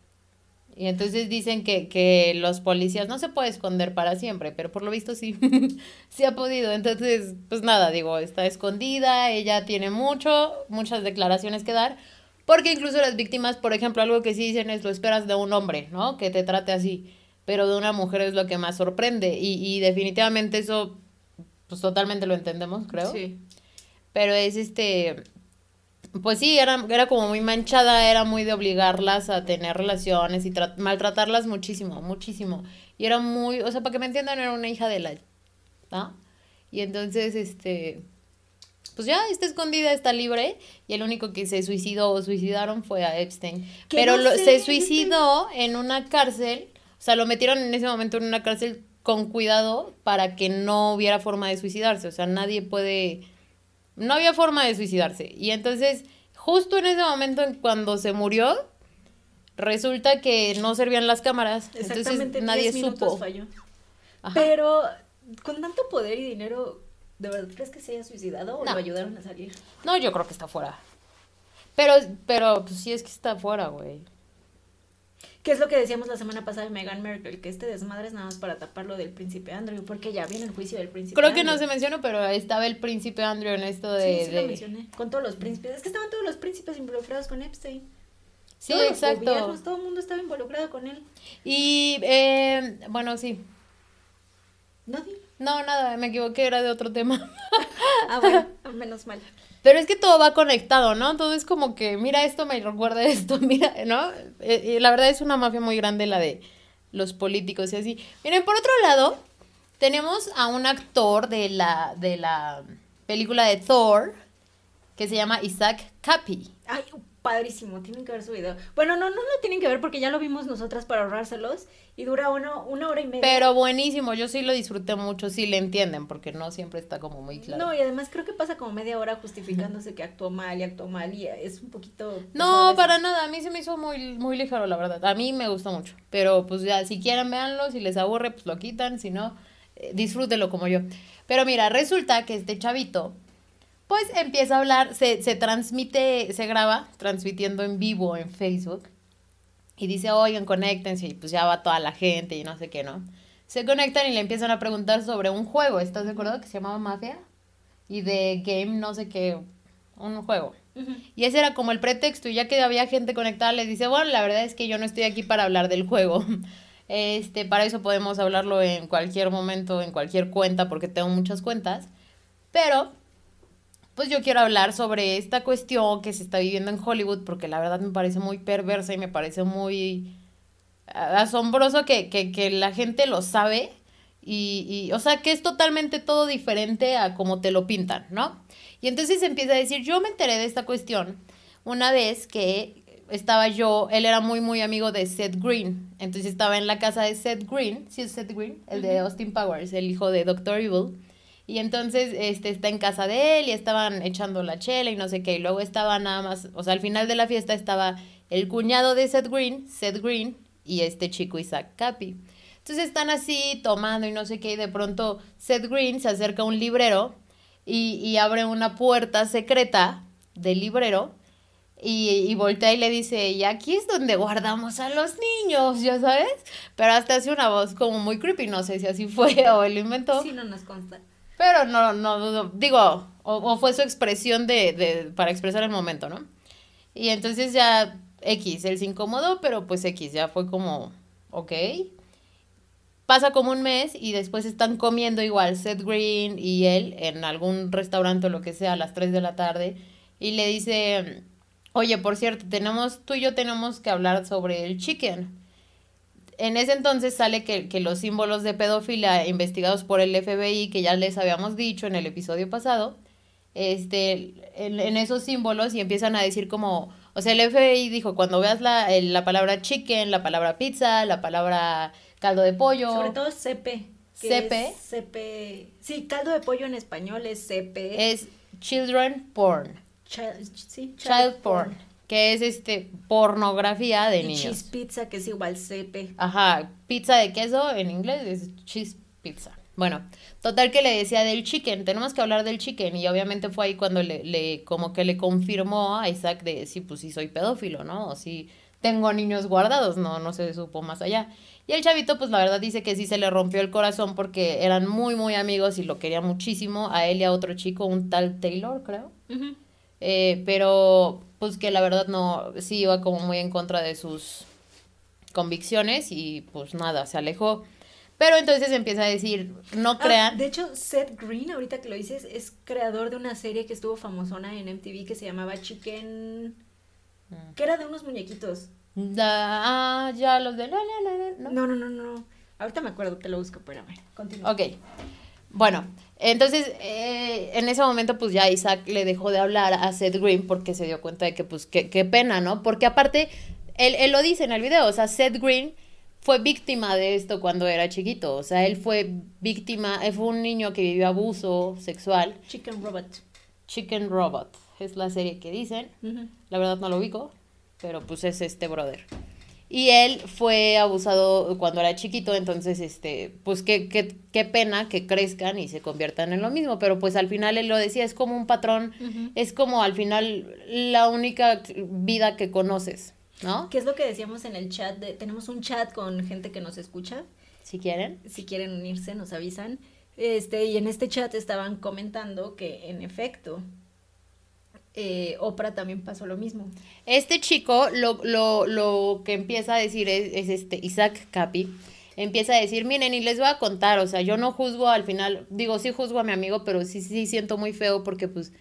Y entonces dicen que, que los policías no se puede esconder para siempre, pero por lo visto sí, sí ha podido. Entonces, pues nada, digo, está escondida, ella tiene mucho, muchas declaraciones que dar, porque incluso las víctimas, por ejemplo, algo que sí dicen es lo esperas de un hombre, ¿no? Que te trate así, pero de una mujer es lo que más sorprende y, y definitivamente eso, pues totalmente lo entendemos, creo. Sí. Pero es este. Pues sí, era, era como muy manchada, era muy de obligarlas a tener relaciones y tra- maltratarlas muchísimo, muchísimo. Y era muy, o sea, para que me entiendan, era una hija de la. ¿No? Y entonces, este. Pues ya está escondida, está libre. Y el único que se suicidó o suicidaron fue a Epstein. Pero lo- se suicidó en una cárcel. O sea, lo metieron en ese momento en una cárcel con cuidado para que no hubiera forma de suicidarse. O sea, nadie puede no había forma de suicidarse. Y entonces, justo en ese momento en cuando se murió, resulta que no servían las cámaras. Exactamente, Entonces nadie 10 minutos supo. falló. Pero con tanto poder y dinero, ¿de verdad crees que se haya suicidado o No. lo ayudaron a salir? No, yo creo que está fuera. Pero, pero, pues sí es que está fuera, güey. ¿Qué es lo que decíamos la semana pasada de Meghan Merkel? Que este desmadre es nada más para tapar lo del príncipe Andrew, porque ya viene el juicio del príncipe Creo que no se mencionó, pero estaba el príncipe Andrew en esto de... Sí, sí lo mencioné. Con todos los príncipes. Es que estaban todos los príncipes involucrados con Epstein. Sí, Todos los exacto. gobiernos, todo el mundo estaba involucrado con él. Y, eh, bueno, sí. Nadie. No, nada, me equivoqué, era de otro tema. Ah, bueno, menos mal. Pero es que todo va conectado, ¿no? Todo es como que, mira esto, me recuerda esto, mira, ¿no? Eh, la verdad es una mafia muy grande la de los políticos y así. Miren, por otro lado, tenemos a un actor de la, de la película de Thor que se llama Isaac Capi. Ay, padrísimo, tienen que ver su video. Bueno, no, no lo tienen que ver porque ya lo vimos nosotras para ahorrárselos y dura uno, una hora y media. Pero buenísimo, yo sí lo disfruté mucho, sí le entienden, porque no siempre está como muy claro. No, y además creo que pasa como media hora justificándose que actuó mal y actuó mal y es un poquito... pues, No, para nada, a mí se me hizo muy, muy ligero, la verdad. A mí me gustó mucho. Pero pues ya, si quieren, véanlo, si les aburre, pues lo quitan, si no, eh, disfrútenlo como yo. Pero mira, resulta que este chavito, Pues empieza a hablar, se, se transmite, se graba transmitiendo en vivo en Facebook y dice, oigan, conéctense y pues ya va toda la gente y no sé qué, ¿no? Se conectan y le empiezan a preguntar sobre un juego, ¿estás de acuerdo? Que se llamaba Mafia y de Game no sé qué, un juego. Y ese era como el pretexto, y ya que había gente conectada, le dice, bueno, la verdad es que yo no estoy aquí para hablar del juego. Este, para eso podemos hablarlo en cualquier momento, en cualquier cuenta, porque tengo muchas cuentas. Pero, pues yo quiero hablar sobre esta cuestión que se está viviendo en Hollywood, porque la verdad me parece muy perversa y me parece muy asombroso que, que, que la gente lo sabe. Y, y, o sea, que es totalmente todo diferente a como te lo pintan, ¿no? Y entonces empieza a decir, yo me enteré de esta cuestión una vez que estaba yo, él era muy, muy amigo de Seth Green. Entonces estaba en la casa de Seth Green, sí es Seth Green, el de Austin Powers, el hijo de Doctor Evil. Y entonces este, está en casa de él y estaban echando la chela y no sé qué. Y luego estaba nada más, o sea, al final de la fiesta estaba el cuñado de Seth Green, Seth Green, y este chico Isaac Capi. Entonces están así tomando y no sé qué. Y de pronto Seth Green se acerca a un librero y, y abre una puerta secreta del librero y, y, voltea y le dice, y aquí es donde guardamos a los niños, ya sabes, pero hasta hace una voz como muy creepy, no sé si así fue o lo inventó. Sí, no nos consta. Pero no, no, digo, o, o fue su expresión de, de, para expresar el momento, ¿no? Y entonces ya X, él se incomodó, pero pues X, ya fue como, ok pasa como un mes y después están comiendo igual Seth Green y él en algún restaurante o lo que sea a las 3 de la tarde y le dice, oye, por cierto, tenemos, tú y yo tenemos que hablar sobre el chicken. En ese entonces sale que, que los símbolos de pedofilia investigados por el FBI, que ya les habíamos dicho en el episodio pasado, este, en, en esos símbolos y empiezan a decir como, o sea, el FBI dijo, cuando veas la, la palabra chicken, la palabra pizza, la palabra caldo de pollo. Sobre todo CP. CP. CP. Sí, caldo de pollo en español es CP. Es children porn. Child, sí, child, child porn, porn. Que es este pornografía de y niños. Cheese pizza, que es igual CP. Ajá, pizza de queso en inglés es cheese pizza. Bueno, total que le decía del chicken, tenemos que hablar del chicken. Y obviamente fue ahí cuando le, le como que le confirmó a Isaac de sí, pues sí soy pedófilo, ¿no? O sí tengo niños guardados, no, no se supo más allá. Y el chavito, pues la verdad dice que sí se le rompió el corazón porque eran muy, muy amigos y lo quería muchísimo. A él y a otro chico, un tal Taylor, creo. Uh -huh. eh, pero, pues que la verdad no, sí iba como muy en contra de sus convicciones y pues nada, se alejó. Pero entonces empieza a decir, no crean. Ah, de hecho, Seth Green, ahorita que lo dices, es creador de una serie que estuvo famosona en MTV que se llamaba Chicken. Que era de unos muñequitos. Da, ah, ya los de la, la, la, ¿no? no, no, no, no. Ahorita me acuerdo, te lo busco, pero a ver, continúa. Ok. Bueno, entonces eh, en ese momento pues ya Isaac le dejó de hablar a Seth Green porque se dio cuenta de que pues qué, qué pena, ¿no? Porque aparte, él, él lo dice en el video, o sea, Seth Green fue víctima de esto cuando era chiquito, o sea, él fue víctima, él fue un niño que vivió abuso sexual. Chicken Robot. Chicken Robot, es la serie que dicen, uh -huh. la verdad no lo ubico, pero pues es este brother. Y él fue abusado cuando era chiquito, entonces, este, pues qué, qué, qué pena que crezcan y se conviertan en lo mismo, pero pues al final él lo decía, es como un patrón, uh -huh. es como al final la única vida que conoces, ¿no? ¿Qué es lo que decíamos en el chat? De, tenemos un chat con gente que nos escucha. Si quieren. Si quieren unirse, nos avisan. Este, y en este chat estaban comentando que en efecto, eh, Oprah también pasó lo mismo. Este chico lo, lo, lo que empieza a decir es, es, este Isaac Capi. Empieza a decir, miren, y les voy a contar, o sea, yo no juzgo al final, digo, sí juzgo a mi amigo, pero sí, sí siento muy feo porque pues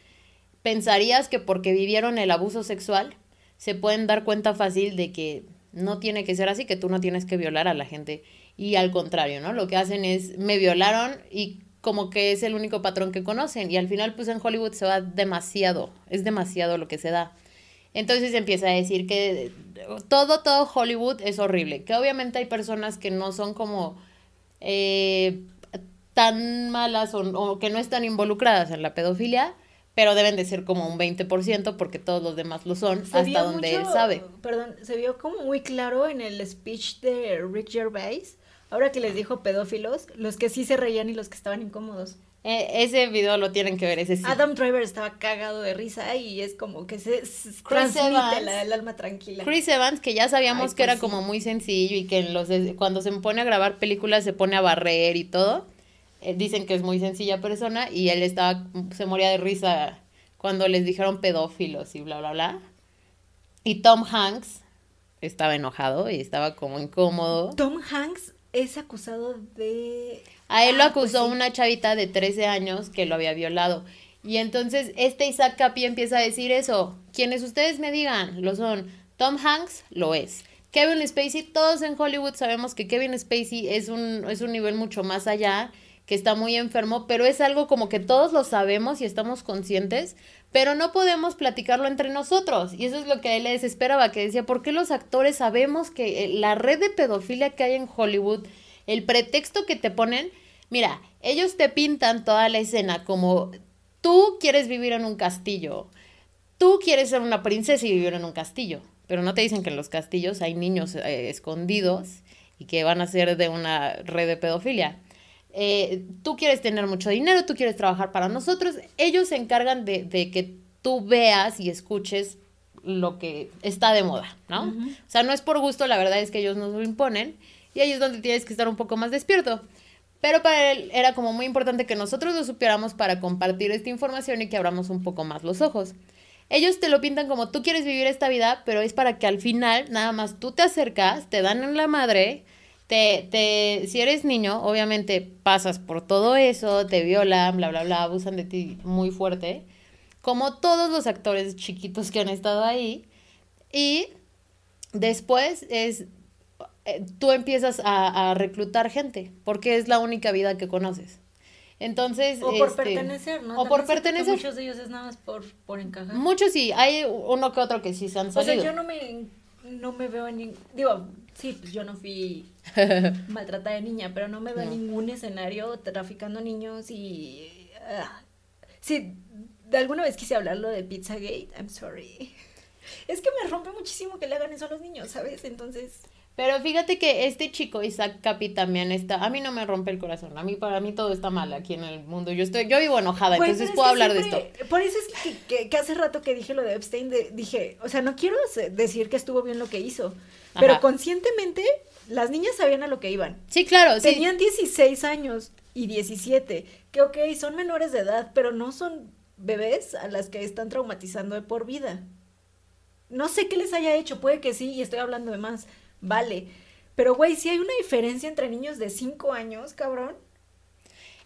pensarías que porque vivieron el abuso sexual se pueden dar cuenta fácil de que no tiene que ser así, que tú no tienes que violar a la gente. Y al contrario, ¿no? Lo que hacen es, me violaron y como que es el único patrón que conocen y al final pues en Hollywood se va demasiado, es demasiado lo que se da. Entonces empieza a decir que todo, todo Hollywood es horrible, que obviamente hay personas que no son como eh, tan malas o, o, que no están involucradas en la pedofilia, pero deben de ser como un 20% porque todos los demás lo son, se hasta donde mucho, él sabe. Perdón, se vio como muy claro en el speech de Rick Gervais Ahora que les dijo pedófilos, los que sí se reían y los que estaban incómodos. Eh, ese video lo tienen que ver, ese sí. Adam Driver estaba cagado de risa y es como que se, se transmite Evans. la- el alma tranquila. Chris Evans, que ya sabíamos Ay, que era pues sí. como muy sencillo y que en los cuando se pone a grabar películas se pone a barrer y todo. eh, dicen que es muy sencilla persona y él estaba se moría de risa cuando les dijeron pedófilos y bla bla bla. Y Tom Hanks estaba enojado y estaba como incómodo. Tom Hanks es acusado de... A él lo Ah, pues acusó sí. una chavita de 13 años que lo había violado. Y entonces este Isaac Capi empieza a decir eso. Quienes ustedes me digan, lo son. Tom Hanks lo es. Kevin Spacey, todos en Hollywood sabemos que Kevin Spacey es un, es un nivel mucho más allá, que está muy enfermo, pero es algo como que todos lo sabemos y estamos conscientes, pero no podemos platicarlo entre nosotros. Y eso es lo que a él le desesperaba, que decía, ¿por qué los actores sabemos que eh, la red de pedofilia que hay en Hollywood, el pretexto que te ponen, mira, ellos te pintan toda la escena como tú quieres vivir en un castillo, tú quieres ser una princesa y vivir en un castillo, pero no te dicen que en los castillos hay niños eh, escondidos y que van a ser de una red de pedofilia. Eh, tú quieres tener mucho dinero, tú quieres trabajar para nosotros, ellos se encargan de, de que tú veas y escuches lo que está de moda, ¿no? Ujú. O sea, no es por gusto, la verdad es que ellos nos lo imponen y ahí es donde tienes que estar un poco más despierto. Pero para él era como muy importante que nosotros lo supiéramos para compartir esta información y que abramos un poco más los ojos. Ellos te lo pintan como tú quieres vivir esta vida, pero es para que al final nada más tú te acercas, te dan en la madre, te, te, si eres niño, obviamente pasas por todo eso, te violan, bla, bla, bla, abusan de ti muy fuerte, como todos los actores chiquitos que han estado ahí. Y después es, eh, tú empiezas a, a reclutar gente, porque es la única vida que conoces. Entonces, O por este, pertenecer, ¿no? O por También pertenecer. Muchos de ellos es nada más por, por encajar. Muchos sí, hay uno que otro que sí se han O sea, salido. yo no me, no me veo en ningún... Digo, sí, pues yo no fui maltratada de niña, pero no me veo No. ningún escenario traficando niños y... ah. sí, de alguna vez quise hablarlo de Pizzagate, I'm sorry. Es que me rompe muchísimo que le hagan eso a los niños, ¿sabes? Entonces... Pero fíjate que este chico, Isaac Capi, también está. A mí no me rompe el corazón. A mí, para mí todo está mal aquí en el mundo. Yo estoy, yo vivo enojada, Güey, entonces puedo hablar de esto. Por eso es que, que- que hace rato que dije lo de Epstein, de- dije, o sea, no quiero decir que estuvo bien lo que hizo, pero conscientemente las niñas sabían a lo que iban. Sí, claro, sí. Tenían 16 años y 17, que ok, son menores de edad, pero no son bebés a las que están traumatizando de por vida. No sé qué les haya hecho, puede que sí, y estoy hablando de más, vale. Pero, güey, si hay una diferencia entre niños de 5 años, cabrón.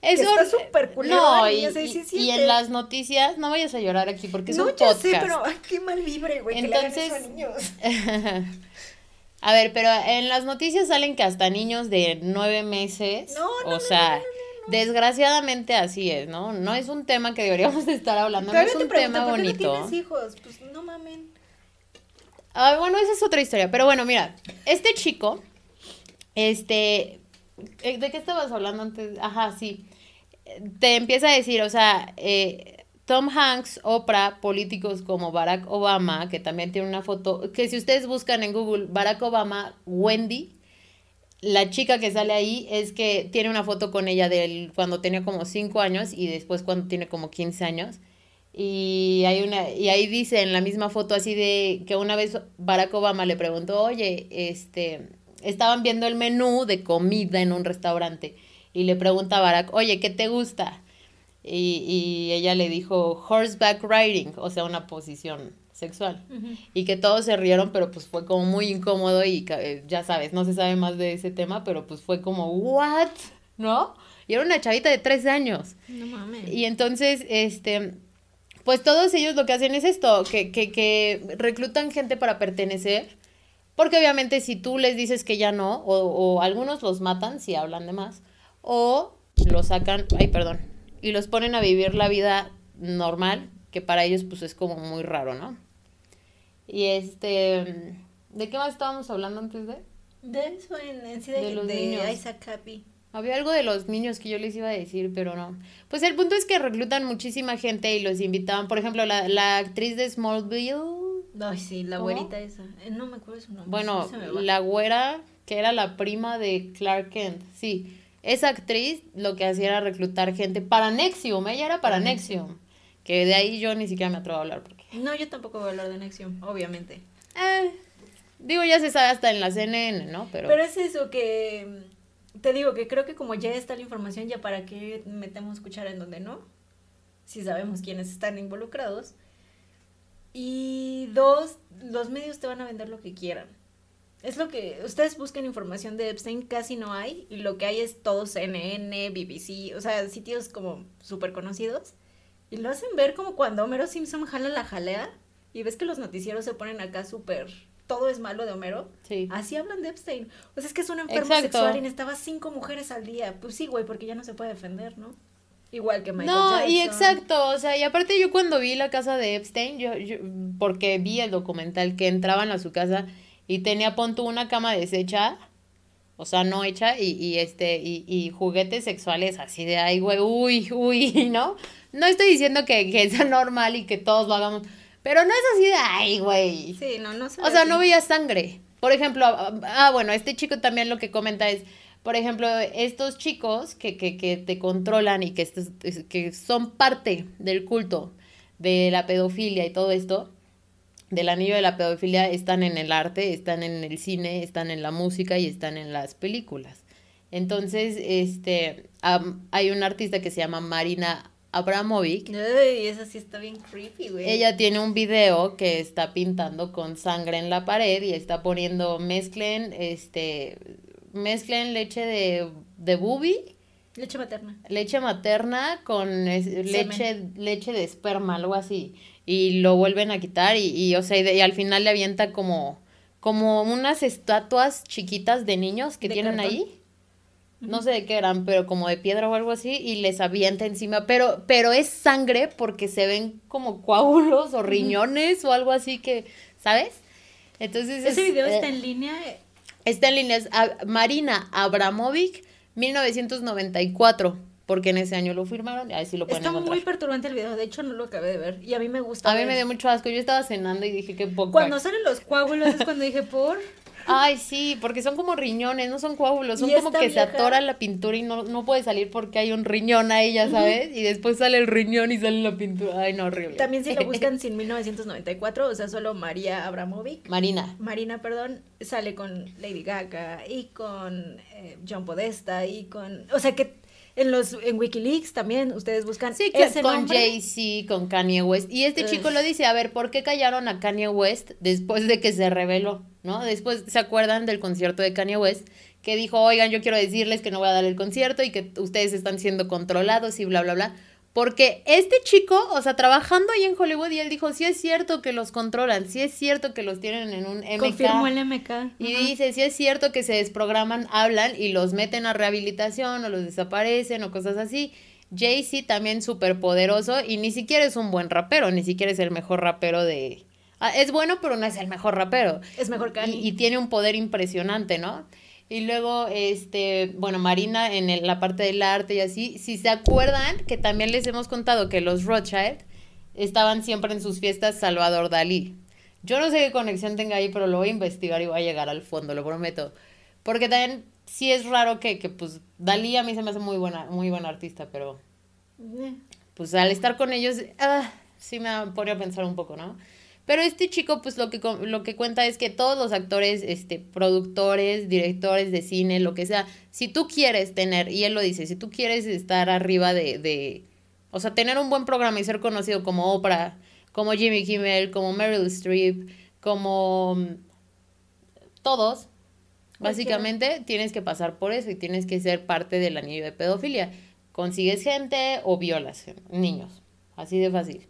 Eso está súper culero No, y, niñas de y- 17. y en las noticias, no vayas a llorar aquí porque es no, un ya podcast. sé, pero ay, qué mal vibre, güey, que le hagan Entonces- eso a niños. a ver, pero en las noticias salen que hasta niños de nueve meses. No, no, o no, sea, no, no, no, no. desgraciadamente así es, ¿no? No es un tema que deberíamos de estar hablando, no es te un pregunto, tema ¿por qué no bonito. tienes hijos? Pues no mamen. Ah, bueno, esa es otra historia. Pero bueno, mira, este chico, este, eh, ¿de qué estabas hablando antes? Ajá, sí. Te empieza a decir, o sea, eh, Tom Hanks, Oprah, políticos como Barack Obama, que también tiene una foto, que si ustedes buscan en Google Barack Obama, Wendy, la chica que sale ahí es que tiene una foto con ella del cuando tenía como 5 años y después cuando tiene como 15 años. Y hay una, y ahí dice en la misma foto así de que una vez Barack Obama le preguntó, oye, este, estaban viendo el menú de comida en un restaurante y le pregunta a Barack, oye, ¿qué te gusta? Y, y ella le dijo horseback riding, o sea, una posición sexual. Y que todos se rieron, pero pues fue como muy incómodo y eh, ya sabes, no se sabe más de ese tema, pero pues fue como, ¿what? ¿No? Y era una chavita de 13 años. No mames. Y entonces, este, pues todos ellos lo que hacen es esto, que, que, que reclutan gente para pertenecer, porque obviamente si tú les dices que ya no, o, o algunos los matan si hablan de más, o los sacan, ay, perdón, y los ponen a vivir la vida normal, que para ellos pues es como muy raro, ¿no? Y este, ¿de qué más estábamos hablando antes de? De eso en, en sí de, De los de niños. Isaac Capi. Había algo de los niños que yo les iba a decir, pero no. Pues el punto es que reclutan muchísima gente y los invitaban. Por ejemplo, la, la actriz de Smallville. Ay, sí, la ¿Cómo? güerita esa. Eh, No me acuerdo su nombre. Bueno, la güera, que era la prima de Clark Kent. Sí. esa actriz lo que hacía era reclutar gente para Nexium, ella era para Nexium. Que de ahí yo ni siquiera me atrevo a hablar porque... No, yo tampoco voy a hablar de Nexium, obviamente. Eh, digo, ya se sabe hasta en la CNN, ¿no? Pero... Pero es eso que... Te digo que creo que como ya está la información, ya para qué metemos cuchara en donde no. Si sabemos quiénes están involucrados. Y dos, los medios te van a vender lo que quieran. Es lo que ustedes buscan información de Epstein, casi no hay, y lo que hay es todo CNN, BBC, o sea, sitios como súper conocidos, y lo hacen ver como cuando Homero Simpson jala la jalea, y ves que los noticieros se ponen acá súper, todo es malo de Homero, Sí. así hablan de Epstein. O sea, es que es un enfermo Exacto. sexual y necesitaba cinco mujeres al día. Pues sí, güey, porque ya no se puede defender, ¿no? Igual que Michael No, Jackson. y exacto, o sea, y aparte yo cuando vi la casa de Epstein, yo, yo porque vi el documental que entraban a su casa y tenía pon tú una cama deshecha, o sea, no hecha, y, y este, y, y juguetes sexuales así de ay, güey, uy, uy, ¿no? No estoy diciendo que, que sea normal y que todos lo hagamos, pero no es así de ay, güey. Sí, no, no se O sea, así. no veía sangre. Por ejemplo, ah, ah, bueno, este chico también lo que comenta es, por ejemplo, estos chicos que, que, que te controlan y que, que son parte del culto de la pedofilia y todo esto, del anillo de la pedofilia, están en el arte, están en el cine, están en la música y están en las películas. Entonces, este, hay una artista que se llama Marina Abramovic, Ay, esa sí está bien creepy, güey. ella tiene un video que está pintando con sangre en la pared y está poniendo mezclen, este, mezclen leche de, de bubi, Leche materna. leche materna con es- leche, leche de esperma, algo así. Y lo vuelven a quitar y, y o sea, y, de- y al final le avienta como, como unas estatuas chiquitas de niños que De tienen cartón. ahí. No sé de qué eran, pero como de piedra o algo así, y les avienta encima. Pero, pero es sangre porque se ven como coágulos o riñones o algo así que, ¿sabes? Entonces Ese es, video eh, está en línea. Está en línea, es a- Marina Abramovic, 1994, porque en ese año lo firmaron, ahí sí lo pueden Está encontrar. muy perturbante el video, de hecho no lo acabé de ver. Y a mí me gusta. A mí me dio mucho asco, yo estaba cenando y dije que poco. Cuando salen los coágulos es cuando dije, por. Ay, sí, porque son como riñones, no son coágulos, son como que se atora la pintura y no, no puede salir porque hay un riñón ahí, ya sabes, y después sale el riñón y sale la pintura. Ay, no, horrible. También si lo buscan sin 1994, o sea, solo María Abramovic. Marina. Marina, perdón, sale con Lady Gaga y con eh, John Podesta y con. O sea que en los en Wikileaks también ustedes buscan Sí, que ese con. Jay-Z, con Kanye West. Y este Ugh. chico lo dice, a ver, ¿por qué callaron a Kanye West después de que se reveló? ¿No? Después, ¿se acuerdan del concierto de Kanye West? Que dijo, oigan, yo quiero decirles que no voy a dar el concierto y que ustedes están siendo controlados y bla, bla, bla. Porque este chico, o sea, trabajando ahí en Hollywood, y él dijo, sí es cierto que los controlan, sí es cierto que los tienen en un MK. Confirmó el MK. Y Ajá. dice, si es cierto que se desprograman, hablan y los meten a rehabilitación o los desaparecen o cosas así. Jay-Z también súper poderoso y ni siquiera es un buen rapero, ni siquiera es el mejor rapero de... Ah, es bueno, pero no es el mejor rapero. Es mejor Kanye. Y, y tiene un poder impresionante, ¿no? Y luego, este, bueno, Marina en el- la parte del arte y así, si se acuerdan que también les hemos contado que los Rothschild estaban siempre en sus fiestas Salvador Dalí. Yo no sé qué conexión tenga ahí, pero lo voy a investigar y voy a llegar al fondo, lo prometo. Porque también sí es raro que, que pues, Dalí a mí se me hace muy buena, muy buen artista, pero Eh, pues al estar con ellos, ah, sí me pone a pensar un poco, ¿no? Pero este chico, pues lo que, lo que cuenta es que todos los actores, este, productores, directores de cine, lo que sea, si tú quieres tener, y él lo dice, si tú quieres estar arriba de, de o sea, tener un buen programa y ser conocido como Oprah, como Jimmy Kimmel, como Meryl Streep, como mm, todos, básicamente tienes que pasar por eso y tienes que ser parte del anillo de pedofilia. Consigues gente o violas niños, así de fácil.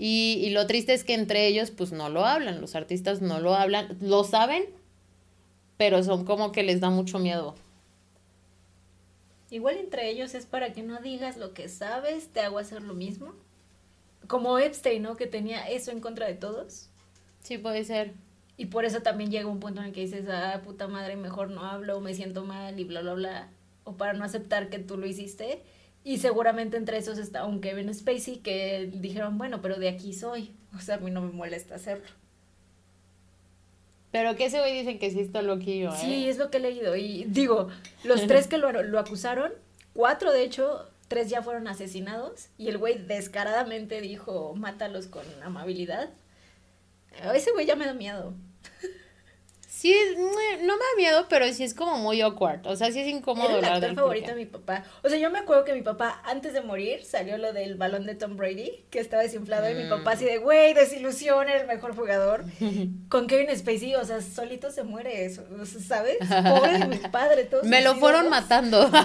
Y, y lo triste es que entre ellos pues no lo hablan, los artistas no lo hablan, lo saben, pero son como que les da mucho miedo. Igual entre ellos es para que no digas lo que sabes, te hago hacer lo mismo. Como Epstein, ¿no? Que tenía eso en contra de todos. Sí, puede ser. Y por eso también llega un punto en el que dices, ah, puta madre, mejor no hablo, me siento mal y bla, bla, bla. O para no aceptar que tú lo hiciste. Y seguramente entre esos está un Kevin Spacey que dijeron, bueno, pero de aquí soy. O sea, a mí no me molesta hacerlo. Pero que ese güey dicen que sí está loquillo, ¿eh? Sí, es lo que he leído. Y digo, los tres que lo, lo acusaron, cuatro de hecho, tres ya fueron asesinados. Y el güey descaradamente dijo, mátalos con amabilidad. Ese güey ya me da miedo. Sí, no me da miedo, pero sí es como muy awkward. O sea, sí es incómodo Era el actor favorito de mi papá. O sea, yo me acuerdo que mi papá, antes de morir, salió lo del balón de Tom Brady, que estaba desinflado, y mi Mm. papá así de, güey, desilusión, era el mejor jugador. Con Kevin Spacey, o sea, solito se muere eso, ¿sabes? Pobre de mi padre, todos Me lo fueron matando.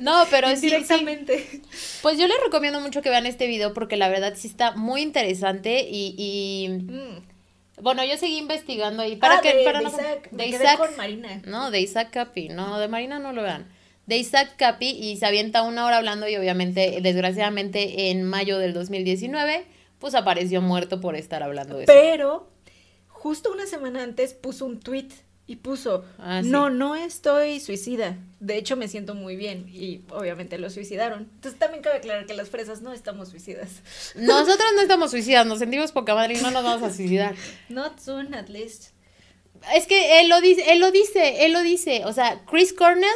no, pero sí, sí. Directamente. Pues yo les recomiendo mucho que vean este video porque la verdad sí está muy interesante y, y Mm. Bueno, yo seguí investigando ahí para ah, que de, para de no Isaac, de Isaac, con Marina. no, de Isaac Capi, no, de Marina no lo vean. De Isaac Capi y se avienta una hora hablando y obviamente, desgraciadamente en mayo del 2019, pues apareció muerto por estar hablando de eso. Pero, justo una semana antes puso un tweet y puso, Ah, sí. no, no estoy suicida. De hecho, me siento muy bien. Y obviamente lo suicidaron. Entonces también cabe aclarar que las fresas no estamos suicidas. Nosotros no estamos suicidas, nos sentimos poca madre y no nos vamos a suicidar. Not soon, at least. Es que él lo dice, él lo dice, él lo dice. O sea, Chris Cornell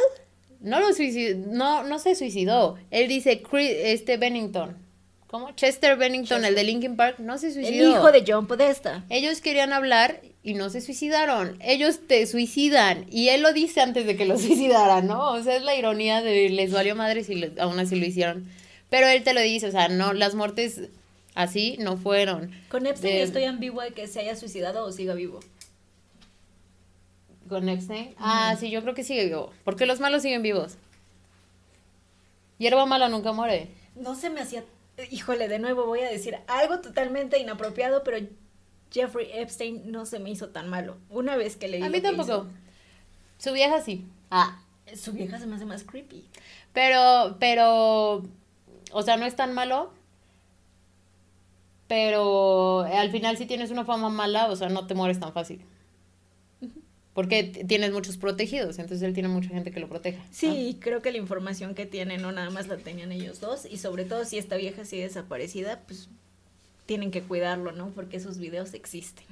no lo suicidó, no, no se suicidó. Él dice Chris, este Bennington. ¿Cómo? Chester Bennington, el de Linkin Park, no se El suicidó. hijo de John Podesta. Ellos querían hablar y no se suicidaron. Ellos te suicidan. Y él lo dice antes de que lo suicidaran, ¿no? O sea, es la ironía de les valió madre si aún así lo hicieron. Pero él te lo dice, o sea, no, las muertes así no fueron. Con Epstein De- estoy ambigua de que se haya suicidado o siga vivo. ¿Con Epstein? Ah, sí, yo creo que sigue vivo. Porque los malos siguen vivos. Hierba mala nunca muere. No se me hacía... Híjole, de nuevo voy a decir algo totalmente inapropiado, pero Jeffrey Epstein no se me hizo tan malo. Una vez que leí A mí tampoco. Su vieja sí. Ah. su vieja se me hace más creepy. Pero, pero, o sea, no es tan malo. Pero al final si tienes una fama mala, o sea, no te mueres tan fácil. Porque tienes muchos protegidos, entonces él tiene mucha gente que lo proteja. ¿no? Sí, creo que la información que tiene no nada más la tenían ellos dos y sobre todo si esta vieja sigue desaparecida, pues tienen que cuidarlo, ¿no? Porque esos videos existen.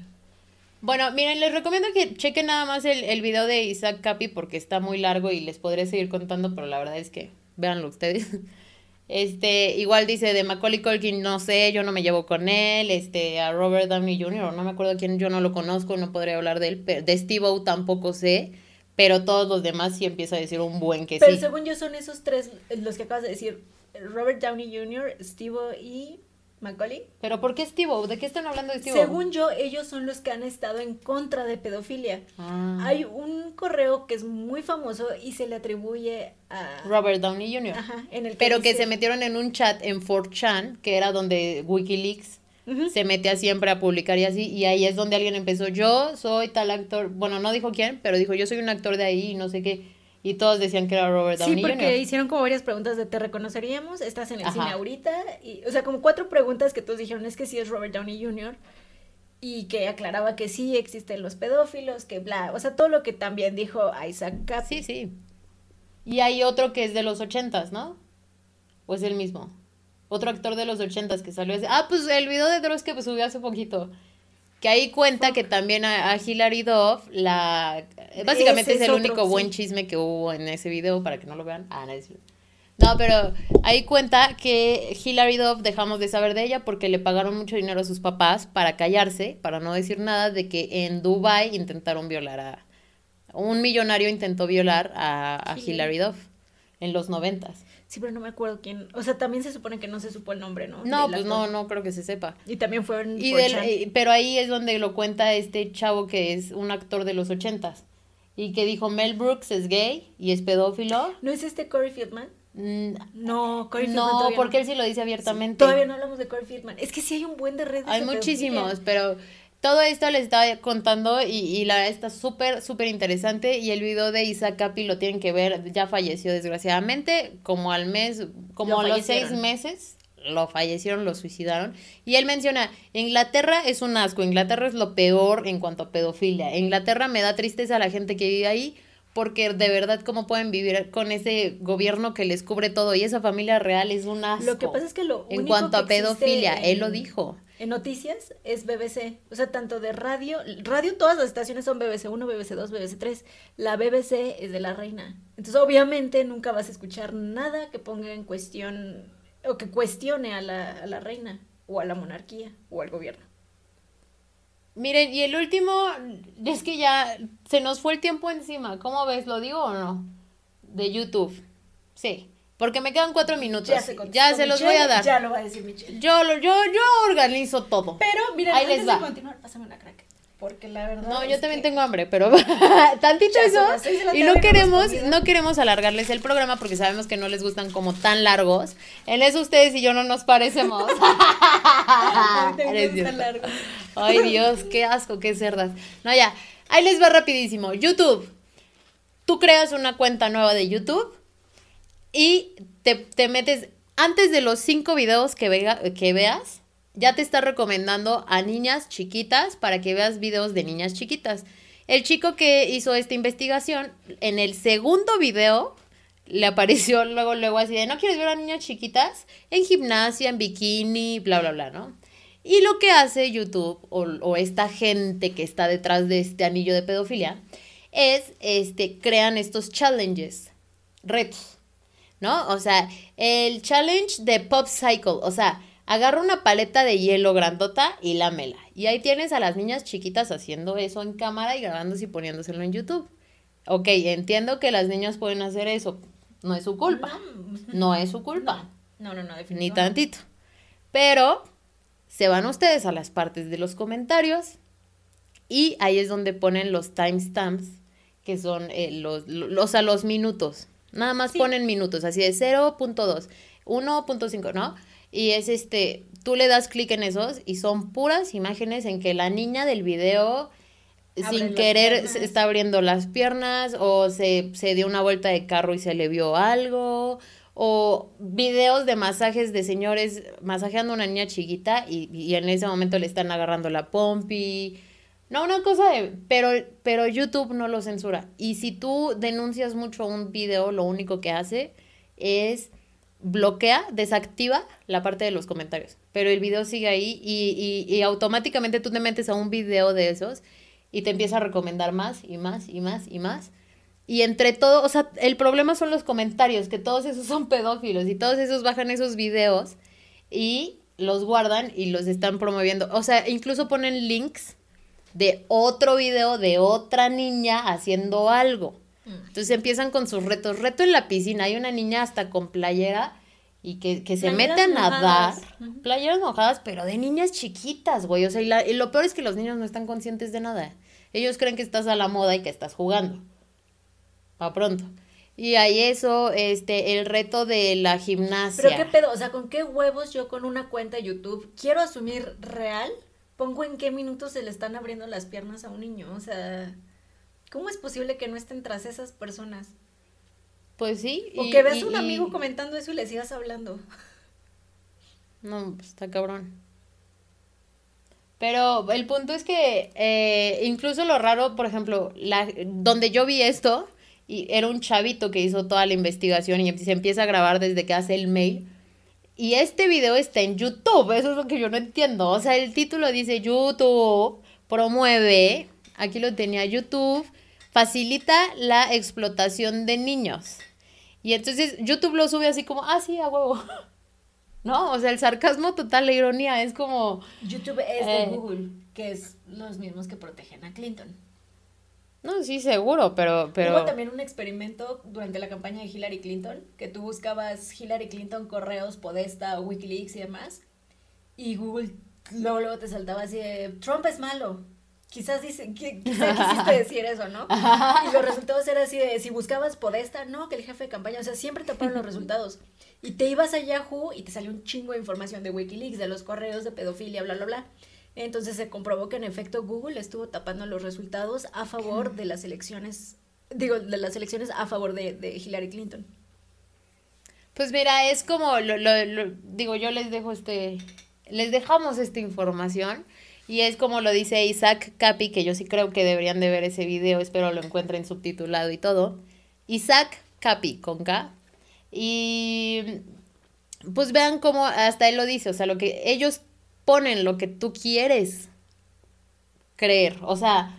Bueno, miren, les recomiendo que chequen nada más el, el video de Isaac Capi porque está muy largo y les podré seguir contando, pero la verdad es que véanlo ustedes. Este, igual dice de Macaulay Culkin, no sé, yo no me llevo con él, este, a Robert Downey Jr., no me acuerdo quién, yo no lo conozco, no podría hablar de él, pero de Steve-O tampoco sé, pero todos los demás sí empieza a decir un buen que Pero sí. según yo son esos tres los que acabas de decir, Robert Downey Jr., Steve y Macaulay. Pero ¿por qué Steve-O? ¿De qué están hablando de Steve-O? Según yo, ellos son los que han estado en contra de pedofilia. Ah, Hay un correo que es muy famoso y se le atribuye a... Robert Downey Jr. Ajá, en el que Pero que se metieron en un chat en 4chan, que era donde Wikileaks se metía siempre a publicar y así, y ahí es donde alguien empezó, yo soy tal actor, bueno, no dijo quién, pero dijo, yo soy un actor de ahí y no sé qué, y todos decían que era Robert Sí, Downey porque Jr. hicieron como varias preguntas de ¿te reconoceríamos? ¿Estás en el Ajá. cine ahorita? Y, o sea, como cuatro preguntas que todos dijeron, es que sí es Robert Downey Jr. Y que aclaraba que sí existen los pedófilos, que bla, o sea, todo lo que también dijo Isaac Capi. Sí, sí. Y hay otro que es de los ochentas, ¿no? ¿O es el mismo? Otro actor de los ochentas que salió ese. Ah, pues el video de Dross que pues, subió hace poquito. Que ahí cuenta que también a, a Hilary Duff, la... Básicamente Ese es el otro, único buen chisme que hubo en ese video, para que no lo vean. Ah, no, es- No, pero ahí cuenta que Hilary Duff dejamos de saber de ella porque le pagaron mucho dinero a sus papás para callarse, para no decir nada de que en Dubai intentaron violar a... Un millonario intentó violar a, a Hilary. Hilary Duff en los noventas. Sí, pero no me acuerdo quién. O sea, también se supone que no se supo el nombre, ¿no? No, pues no, no creo que se sepa. Y también fue en Y 4chan. del, eh, pero ahí es donde lo cuenta este chavo que es un actor de los ochentas y que dijo Mel Brooks es gay y es pedófilo. ¿No es este Corey Feldman? Mm, No, Corey Feldman No, porque no. él sí lo dice abiertamente. Todavía no hablamos de Corey Feldman. Es que sí hay un buen de redes Hay muchísimos, pero todo esto les estaba contando y, y la verdad está súper, súper interesante y el video de Isaac Capi lo tienen que ver, ya falleció desgraciadamente, como al mes, como Lo a los seis meses, lo fallecieron, lo suicidaron. Y él menciona, Inglaterra es un asco, Inglaterra es lo peor en cuanto a pedofilia. Inglaterra me da tristeza a la gente que vive ahí. Porque de verdad, ¿cómo pueden vivir con ese gobierno que les cubre todo? Y esa familia real es un asco. Lo que pasa es que lo En cuanto que a pedofilia, él lo dijo. En noticias es BBC, o sea, tanto de radio, radio todas las estaciones son BBC 1, BBC 2, BBC 3, la BBC es de la reina. Entonces, obviamente, nunca vas a escuchar nada que ponga en cuestión o que cuestione a la, a la reina o a la monarquía o al gobierno. Miren, y el último, es que ya se nos fue el tiempo encima. ¿Cómo ves? ¿Lo digo o no? De YouTube. Sí. Porque me quedan cuatro minutos. Ya se, ya se los voy a dar. Ya lo va a decir Michelle. Yo, yo, yo organizo todo. Pero, mira, Ahí antes les va. de continuar, pásame una crack. Porque la verdad. No, yo también tengo hambre, pero tantito eso. Y no queremos, no queremos alargarles el programa porque sabemos que no les gustan como tan largos. En eso ustedes y yo no nos parecemos. Ay, Dios, qué asco, qué cerdas. No, ya. Ahí les va rapidísimo. YouTube. Tú creas una cuenta nueva de YouTube y te, te metes antes de los cinco videos que, que veas ya te está recomendando a niñas chiquitas para que veas videos de niñas chiquitas. El chico que hizo esta investigación, en el segundo video, le apareció luego, luego así de, ¿no quieres ver a niñas chiquitas? En gimnasia, en bikini, bla, bla, bla, ¿no? Y lo que hace YouTube o, o esta gente que está detrás de este anillo de pedofilia es, este, crean estos challenges, retos, ¿no? O sea, el challenge de Pop Cycle, o sea, Agarra una paleta de hielo grandota y lámela. Y ahí tienes a las niñas chiquitas haciendo eso en cámara y grabándose y poniéndoselo en YouTube. Ok, entiendo que las niñas pueden hacer eso. No es su culpa. No, es su culpa. No, no, no, definitivamente. Ni tantito. Pero se van ustedes a las partes de los comentarios y ahí es donde ponen los timestamps, que son eh, los, los, a los minutos. Nada más ponen minutos, así de 0.2, 1.5, ¿no? Y es este, tú le das clic en esos y son puras imágenes en que la niña del video sin querer se está abriendo las piernas o se, se dio una vuelta de carro y se le vio algo o videos de masajes de señores masajeando a una niña chiquita y, y, en ese momento le están agarrando la pompi. No, una cosa de... Pero, pero YouTube no lo censura. Y si tú denuncias mucho un video, lo único que hace es bloquea, desactiva la parte de los comentarios. Pero el video sigue ahí y, y, y, automáticamente tú te metes a un video de esos y te empieza a recomendar más y más y más y más. Y entre todo, o sea, el problema son los comentarios, que todos esos son pedófilos y todos esos bajan esos videos y los guardan y los están promoviendo. O sea, incluso ponen links de otro video de otra niña haciendo algo. Entonces empiezan con sus retos. Reto en la piscina. Hay una niña hasta con playera y que, que se mete a nadar. Playeras mojadas, pero de niñas chiquitas, güey. O sea, y, lo peor es que los niños no están conscientes de nada. Ellos creen que estás a la moda y que estás jugando. Pa' pronto. Y hay eso, este, el reto de la gimnasia. Pero qué pedo, o sea, ¿con qué huevos yo con una cuenta de YouTube quiero asumir real? Pongo en qué minutos se le están abriendo las piernas a un niño, o sea... ¿Cómo es posible que no estén tras esas personas? Pues sí. O que veas a un amigo comentando eso y le sigas hablando. No, pues está cabrón. Pero el punto es que eh, incluso lo raro, por ejemplo, la, donde yo vi esto, y era un chavito que hizo toda la investigación y se empieza a grabar desde que hace el mail. Y este video está en YouTube, eso es lo que yo no entiendo. O sea, el título dice YouTube promueve, aquí lo tenía YouTube, facilita la explotación de niños. Y entonces YouTube lo sube así como, ah, sí, a huevo. ¿No? O sea, el sarcasmo total, la ironía, es como... YouTube es de eh, Google, que es los mismos que protegen a Clinton. No, sí, seguro, pero, pero... Hubo también un experimento durante la campaña de Hillary Clinton, que tú buscabas Hillary Clinton, correos, Podesta, Wikileaks y demás, y Google luego, luego te saltaba así de, Trump es malo, quizás dicen, quizás quisiste decir eso, ¿no? Y los resultados eran así de, si buscabas Podesta, no, que el jefe de campaña, o sea, siempre te ponen los resultados. Y te ibas a Yahoo y te salió un chingo de información de Wikileaks, de los correos de pedofilia, bla, bla, bla. Entonces se comprobó que en efecto Google estuvo tapando los resultados a favor de las elecciones, digo, de las elecciones a favor de, de Hillary Clinton. Pues mira, es como, lo, lo, digo, yo les dejo este, les dejamos esta información y es como lo dice Isaac Capi, que yo sí creo que deberían de ver ese video, espero lo encuentren subtitulado y todo. Isaac Capi, con K. Y pues vean cómo hasta él lo dice, o sea, lo que ellos ponen lo que tú quieres creer. O sea,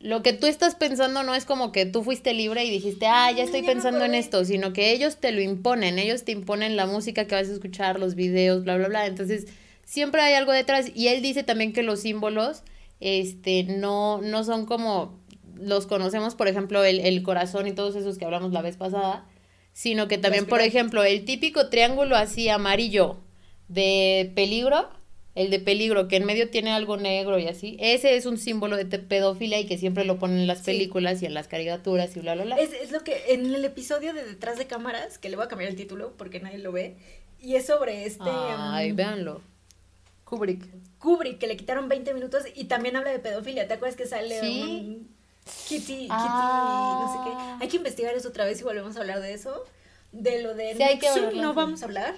lo que tú estás pensando no es como que tú fuiste libre y dijiste, ah, ya estoy pensando en esto, sino que ellos te lo imponen, ellos te imponen la música que vas a escuchar, los videos, bla, bla, bla. Entonces, siempre hay algo detrás. Y él dice también que los símbolos, este, no, no son como los conocemos, por ejemplo, el, el corazón y todos esos que hablamos la vez pasada, sino que también, por ejemplo, el típico triángulo así amarillo de peligro, el de peligro que en medio tiene algo negro y así, ese es un símbolo de pedofilia y que siempre lo ponen en las Sí. películas y en las caricaturas y bla, bla, bla. Es, es lo que en el episodio de Detrás de Cámaras, que le voy a cambiar el título porque nadie lo ve, y es sobre este Ay, um, véanlo. Kubrick. Kubrick, que le quitaron 20 minutos y también habla de pedofilia. ¿Te acuerdas que sale Sí. un Kitty, Kitty, Ah. no sé qué? Hay que investigar eso otra vez y volvemos a hablar de eso. De lo de Sí, hay que no vamos a hablar.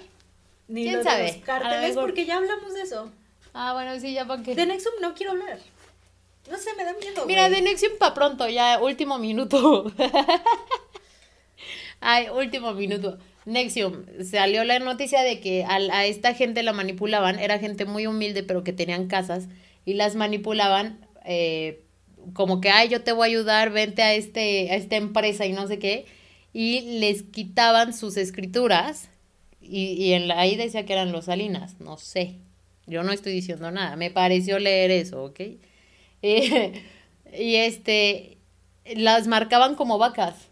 Ni ¿Quién lo sabe? de A los mejor- porque ya hablamos de eso. Ah, bueno, sí, ya para qué. De Nexum no quiero hablar. No sé, me da miedo. Mira, de Nexium para pronto, ya, último minuto. Ay, último minuto. Nexium, salió la noticia de que al- a, esta gente la manipulaban, era gente muy humilde, pero que tenían casas, y las manipulaban eh, como que, ay, yo te voy a ayudar, vente a, este, a esta empresa y no sé qué, y les quitaban sus escrituras, y, y en la, ahí decía que eran los Salinas, no sé, yo no estoy diciendo nada, me pareció leer eso, ¿ok? Eh, y este, las marcaban como vacas.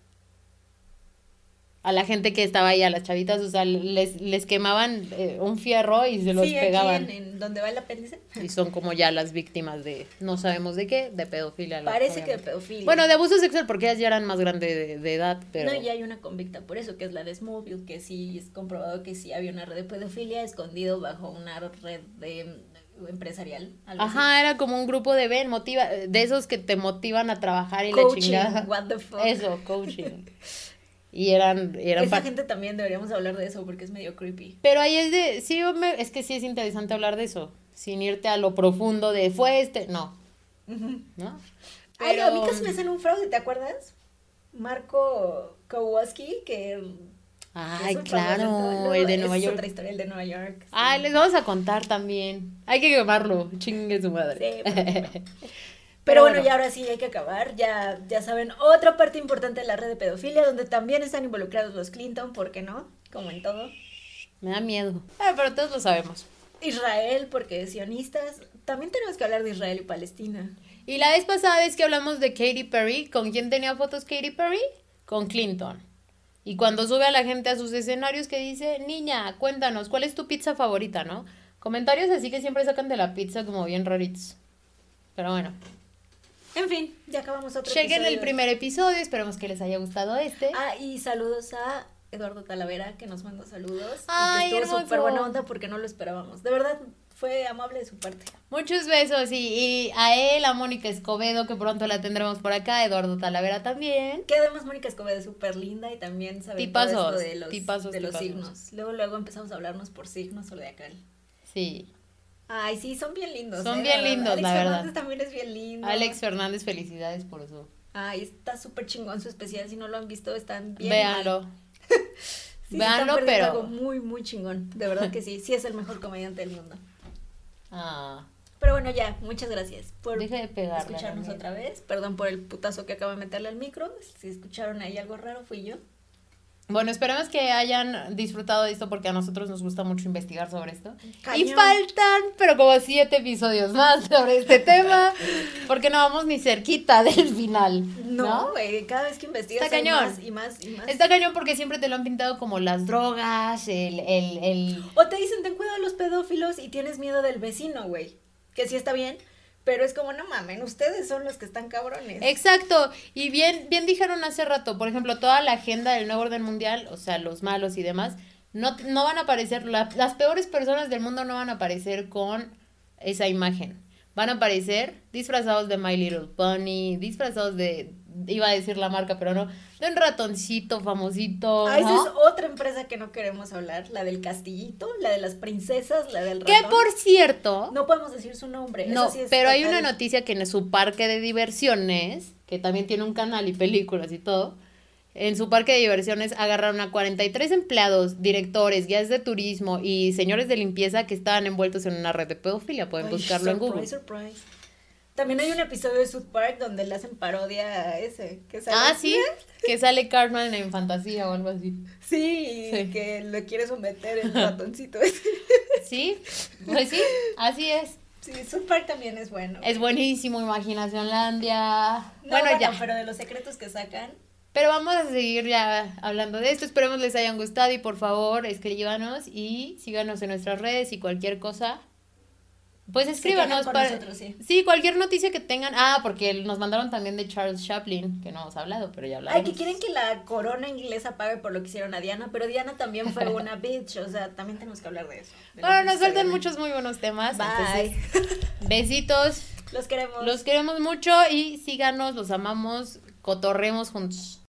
A la gente que estaba ahí, a las chavitas, o sea, les, les quemaban eh, un fierro y se los sí, aquí pegaban. en, en donde va el apéndice. Y son como ya las víctimas de, no sabemos de qué, de pedofilia. Parece que de pedofilia. Bueno, de abuso sexual, porque ellas ya eran más grandes de, de edad, pero... No, y hay una convicta por eso, que es la de Smallville, que sí es comprobado que sí había una red de pedofilia escondido bajo una red de mm, empresarial. algo así. Ajá, era como un grupo de ven, motiva, de esos que te motivan a trabajar y Coaching, la chingada. what the fuck. Eso, coaching. Y eran, eran Esa gente también deberíamos hablar de eso porque es medio creepy. Pero ahí es de, sí, me- es que sí es interesante hablar de eso, sin irte a lo profundo de fue este, no, ¿no? Ay, a mí casi me hacen un fraude, ¿te acuerdas? Marco Kowalski, que... Ay, es claro, el de Es Nueva York. otra historia, el de Nueva York. sí. Ay, les vamos a contar también. Hay que quemarlo, chingue su madre. Sí, pero- bueno. ya ahora sí hay que acabar. Ya, ya saben, otra parte importante de la red de pedofilia, donde también están involucrados los Clinton, ¿por qué no? Como en todo. Me da miedo. Ah, pero todos lo sabemos. Israel, porque sionistas. También tenemos que hablar de Israel y Palestina. Y la vez pasada vez que hablamos de Katy Perry, ¿con quién tenía fotos Katy Perry? Con Clinton. Y cuando sube a la gente a sus escenarios que dice, niña, cuéntanos, ¿cuál es tu pizza favorita, no? Comentarios así que siempre sacan de la pizza como bien raritos. Pero bueno, En fin, ya acabamos otro chequen el episodio. primer episodio, esperemos que les haya gustado este. Ah, y saludos a Eduardo Talavera, que nos mandó saludos. Ay, y que estuvo súper buena onda porque no lo esperábamos. De verdad, fue amable de su parte. Muchos besos y, y a él, a Mónica Escobedo, que pronto la tendremos por acá, Eduardo Talavera también. Que además Mónica Escobedo es súper linda y también sabe Tipazos, todo esto de los, tipazos, de los tipazos. signos. Luego, luego empezamos a hablarnos por signos acá. Sí. Ay, sí, son bien lindos. Son ¿eh? bien lindos, Alex la verdad. Fernández también es bien lindo. Alex Fernández, felicidades por eso. Ay, está súper chingón su especial. Si no lo han visto, están bien. Véanlo. Sí, están Véanlo, perdiendo pero. algo muy, muy chingón. De verdad que sí. Sí es el mejor comediante del mundo. Ah, Pero bueno, ya, muchas gracias por deja de pegarle. escucharnos otra vez. Perdón por el putazo que acabo de meterle al micro. Si escucharon ahí algo raro, fui yo. Bueno, esperamos que hayan disfrutado de esto porque a nosotros nos gusta mucho investigar sobre esto. Y faltan, pero como siete episodios más sobre este tema, porque no vamos ni cerquita del final. No, ¿No? güey, cada vez que investigas Está cañón. más y más y más. Está cañón porque siempre te lo han pintado como las drogas, el, el, el... O te dicen, ten cuidado de los pedófilos y tienes miedo del vecino, güey. Que sí está bien, pero es como, no mamen, ustedes son los que están cabrones. Exacto, y bien, bien dijeron hace rato, por ejemplo, toda la agenda del nuevo orden mundial, o sea, los malos y demás, no, no van a aparecer, la- las peores personas del mundo no van a aparecer con esa imagen. Van a aparecer disfrazados de My Little Pony, disfrazados de, iba a decir la marca, pero no, de un ratoncito famosito, Ah, esa ¿no? es otra empresa que no queremos hablar, la del castillito, la de las princesas, la del Que ratón. por cierto, No podemos decir su nombre. No, eso sí es pero hay una noticia que en su parque de diversiones, que también tiene un canal y películas y todo, En su parque de diversiones agarraron a 43 empleados, directores, guías de turismo y señores de limpieza que estaban envueltos en una red de pedofilia. Pueden Ay, buscarlo en Google. surprise. También hay un episodio de South Park donde le hacen parodia a ese. Que sale- Ah, sí, que sale Cartman en fantasía o algo así. Sí, Sí. que lo quiere someter el ratoncito ese. Sí, pues sí, así es. Sí, South Park también es bueno. Es buenísimo, Imaginacionlandia. No, bueno, ya. pero de los secretos que sacan. Pero vamos a seguir ya hablando de esto. Esperemos les hayan gustado y por favor escríbanos y síganos en nuestras redes y cualquier cosa. Pues escríbanos para. nosotros, sí. cualquier noticia que tengan. Ah, porque nos mandaron también de Charles Chaplin, que no hemos hablado, pero ya hablamos. Ay, que quieren que la corona inglesa pague por lo que hicieron a Diana, pero Diana también fue una bitch, o sea, también tenemos que hablar de eso. de Bueno, nos en- muchos muy buenos temas. Bye. entonces, besitos. Los queremos. Los queremos mucho y síganos, los amamos, cotorremos juntos.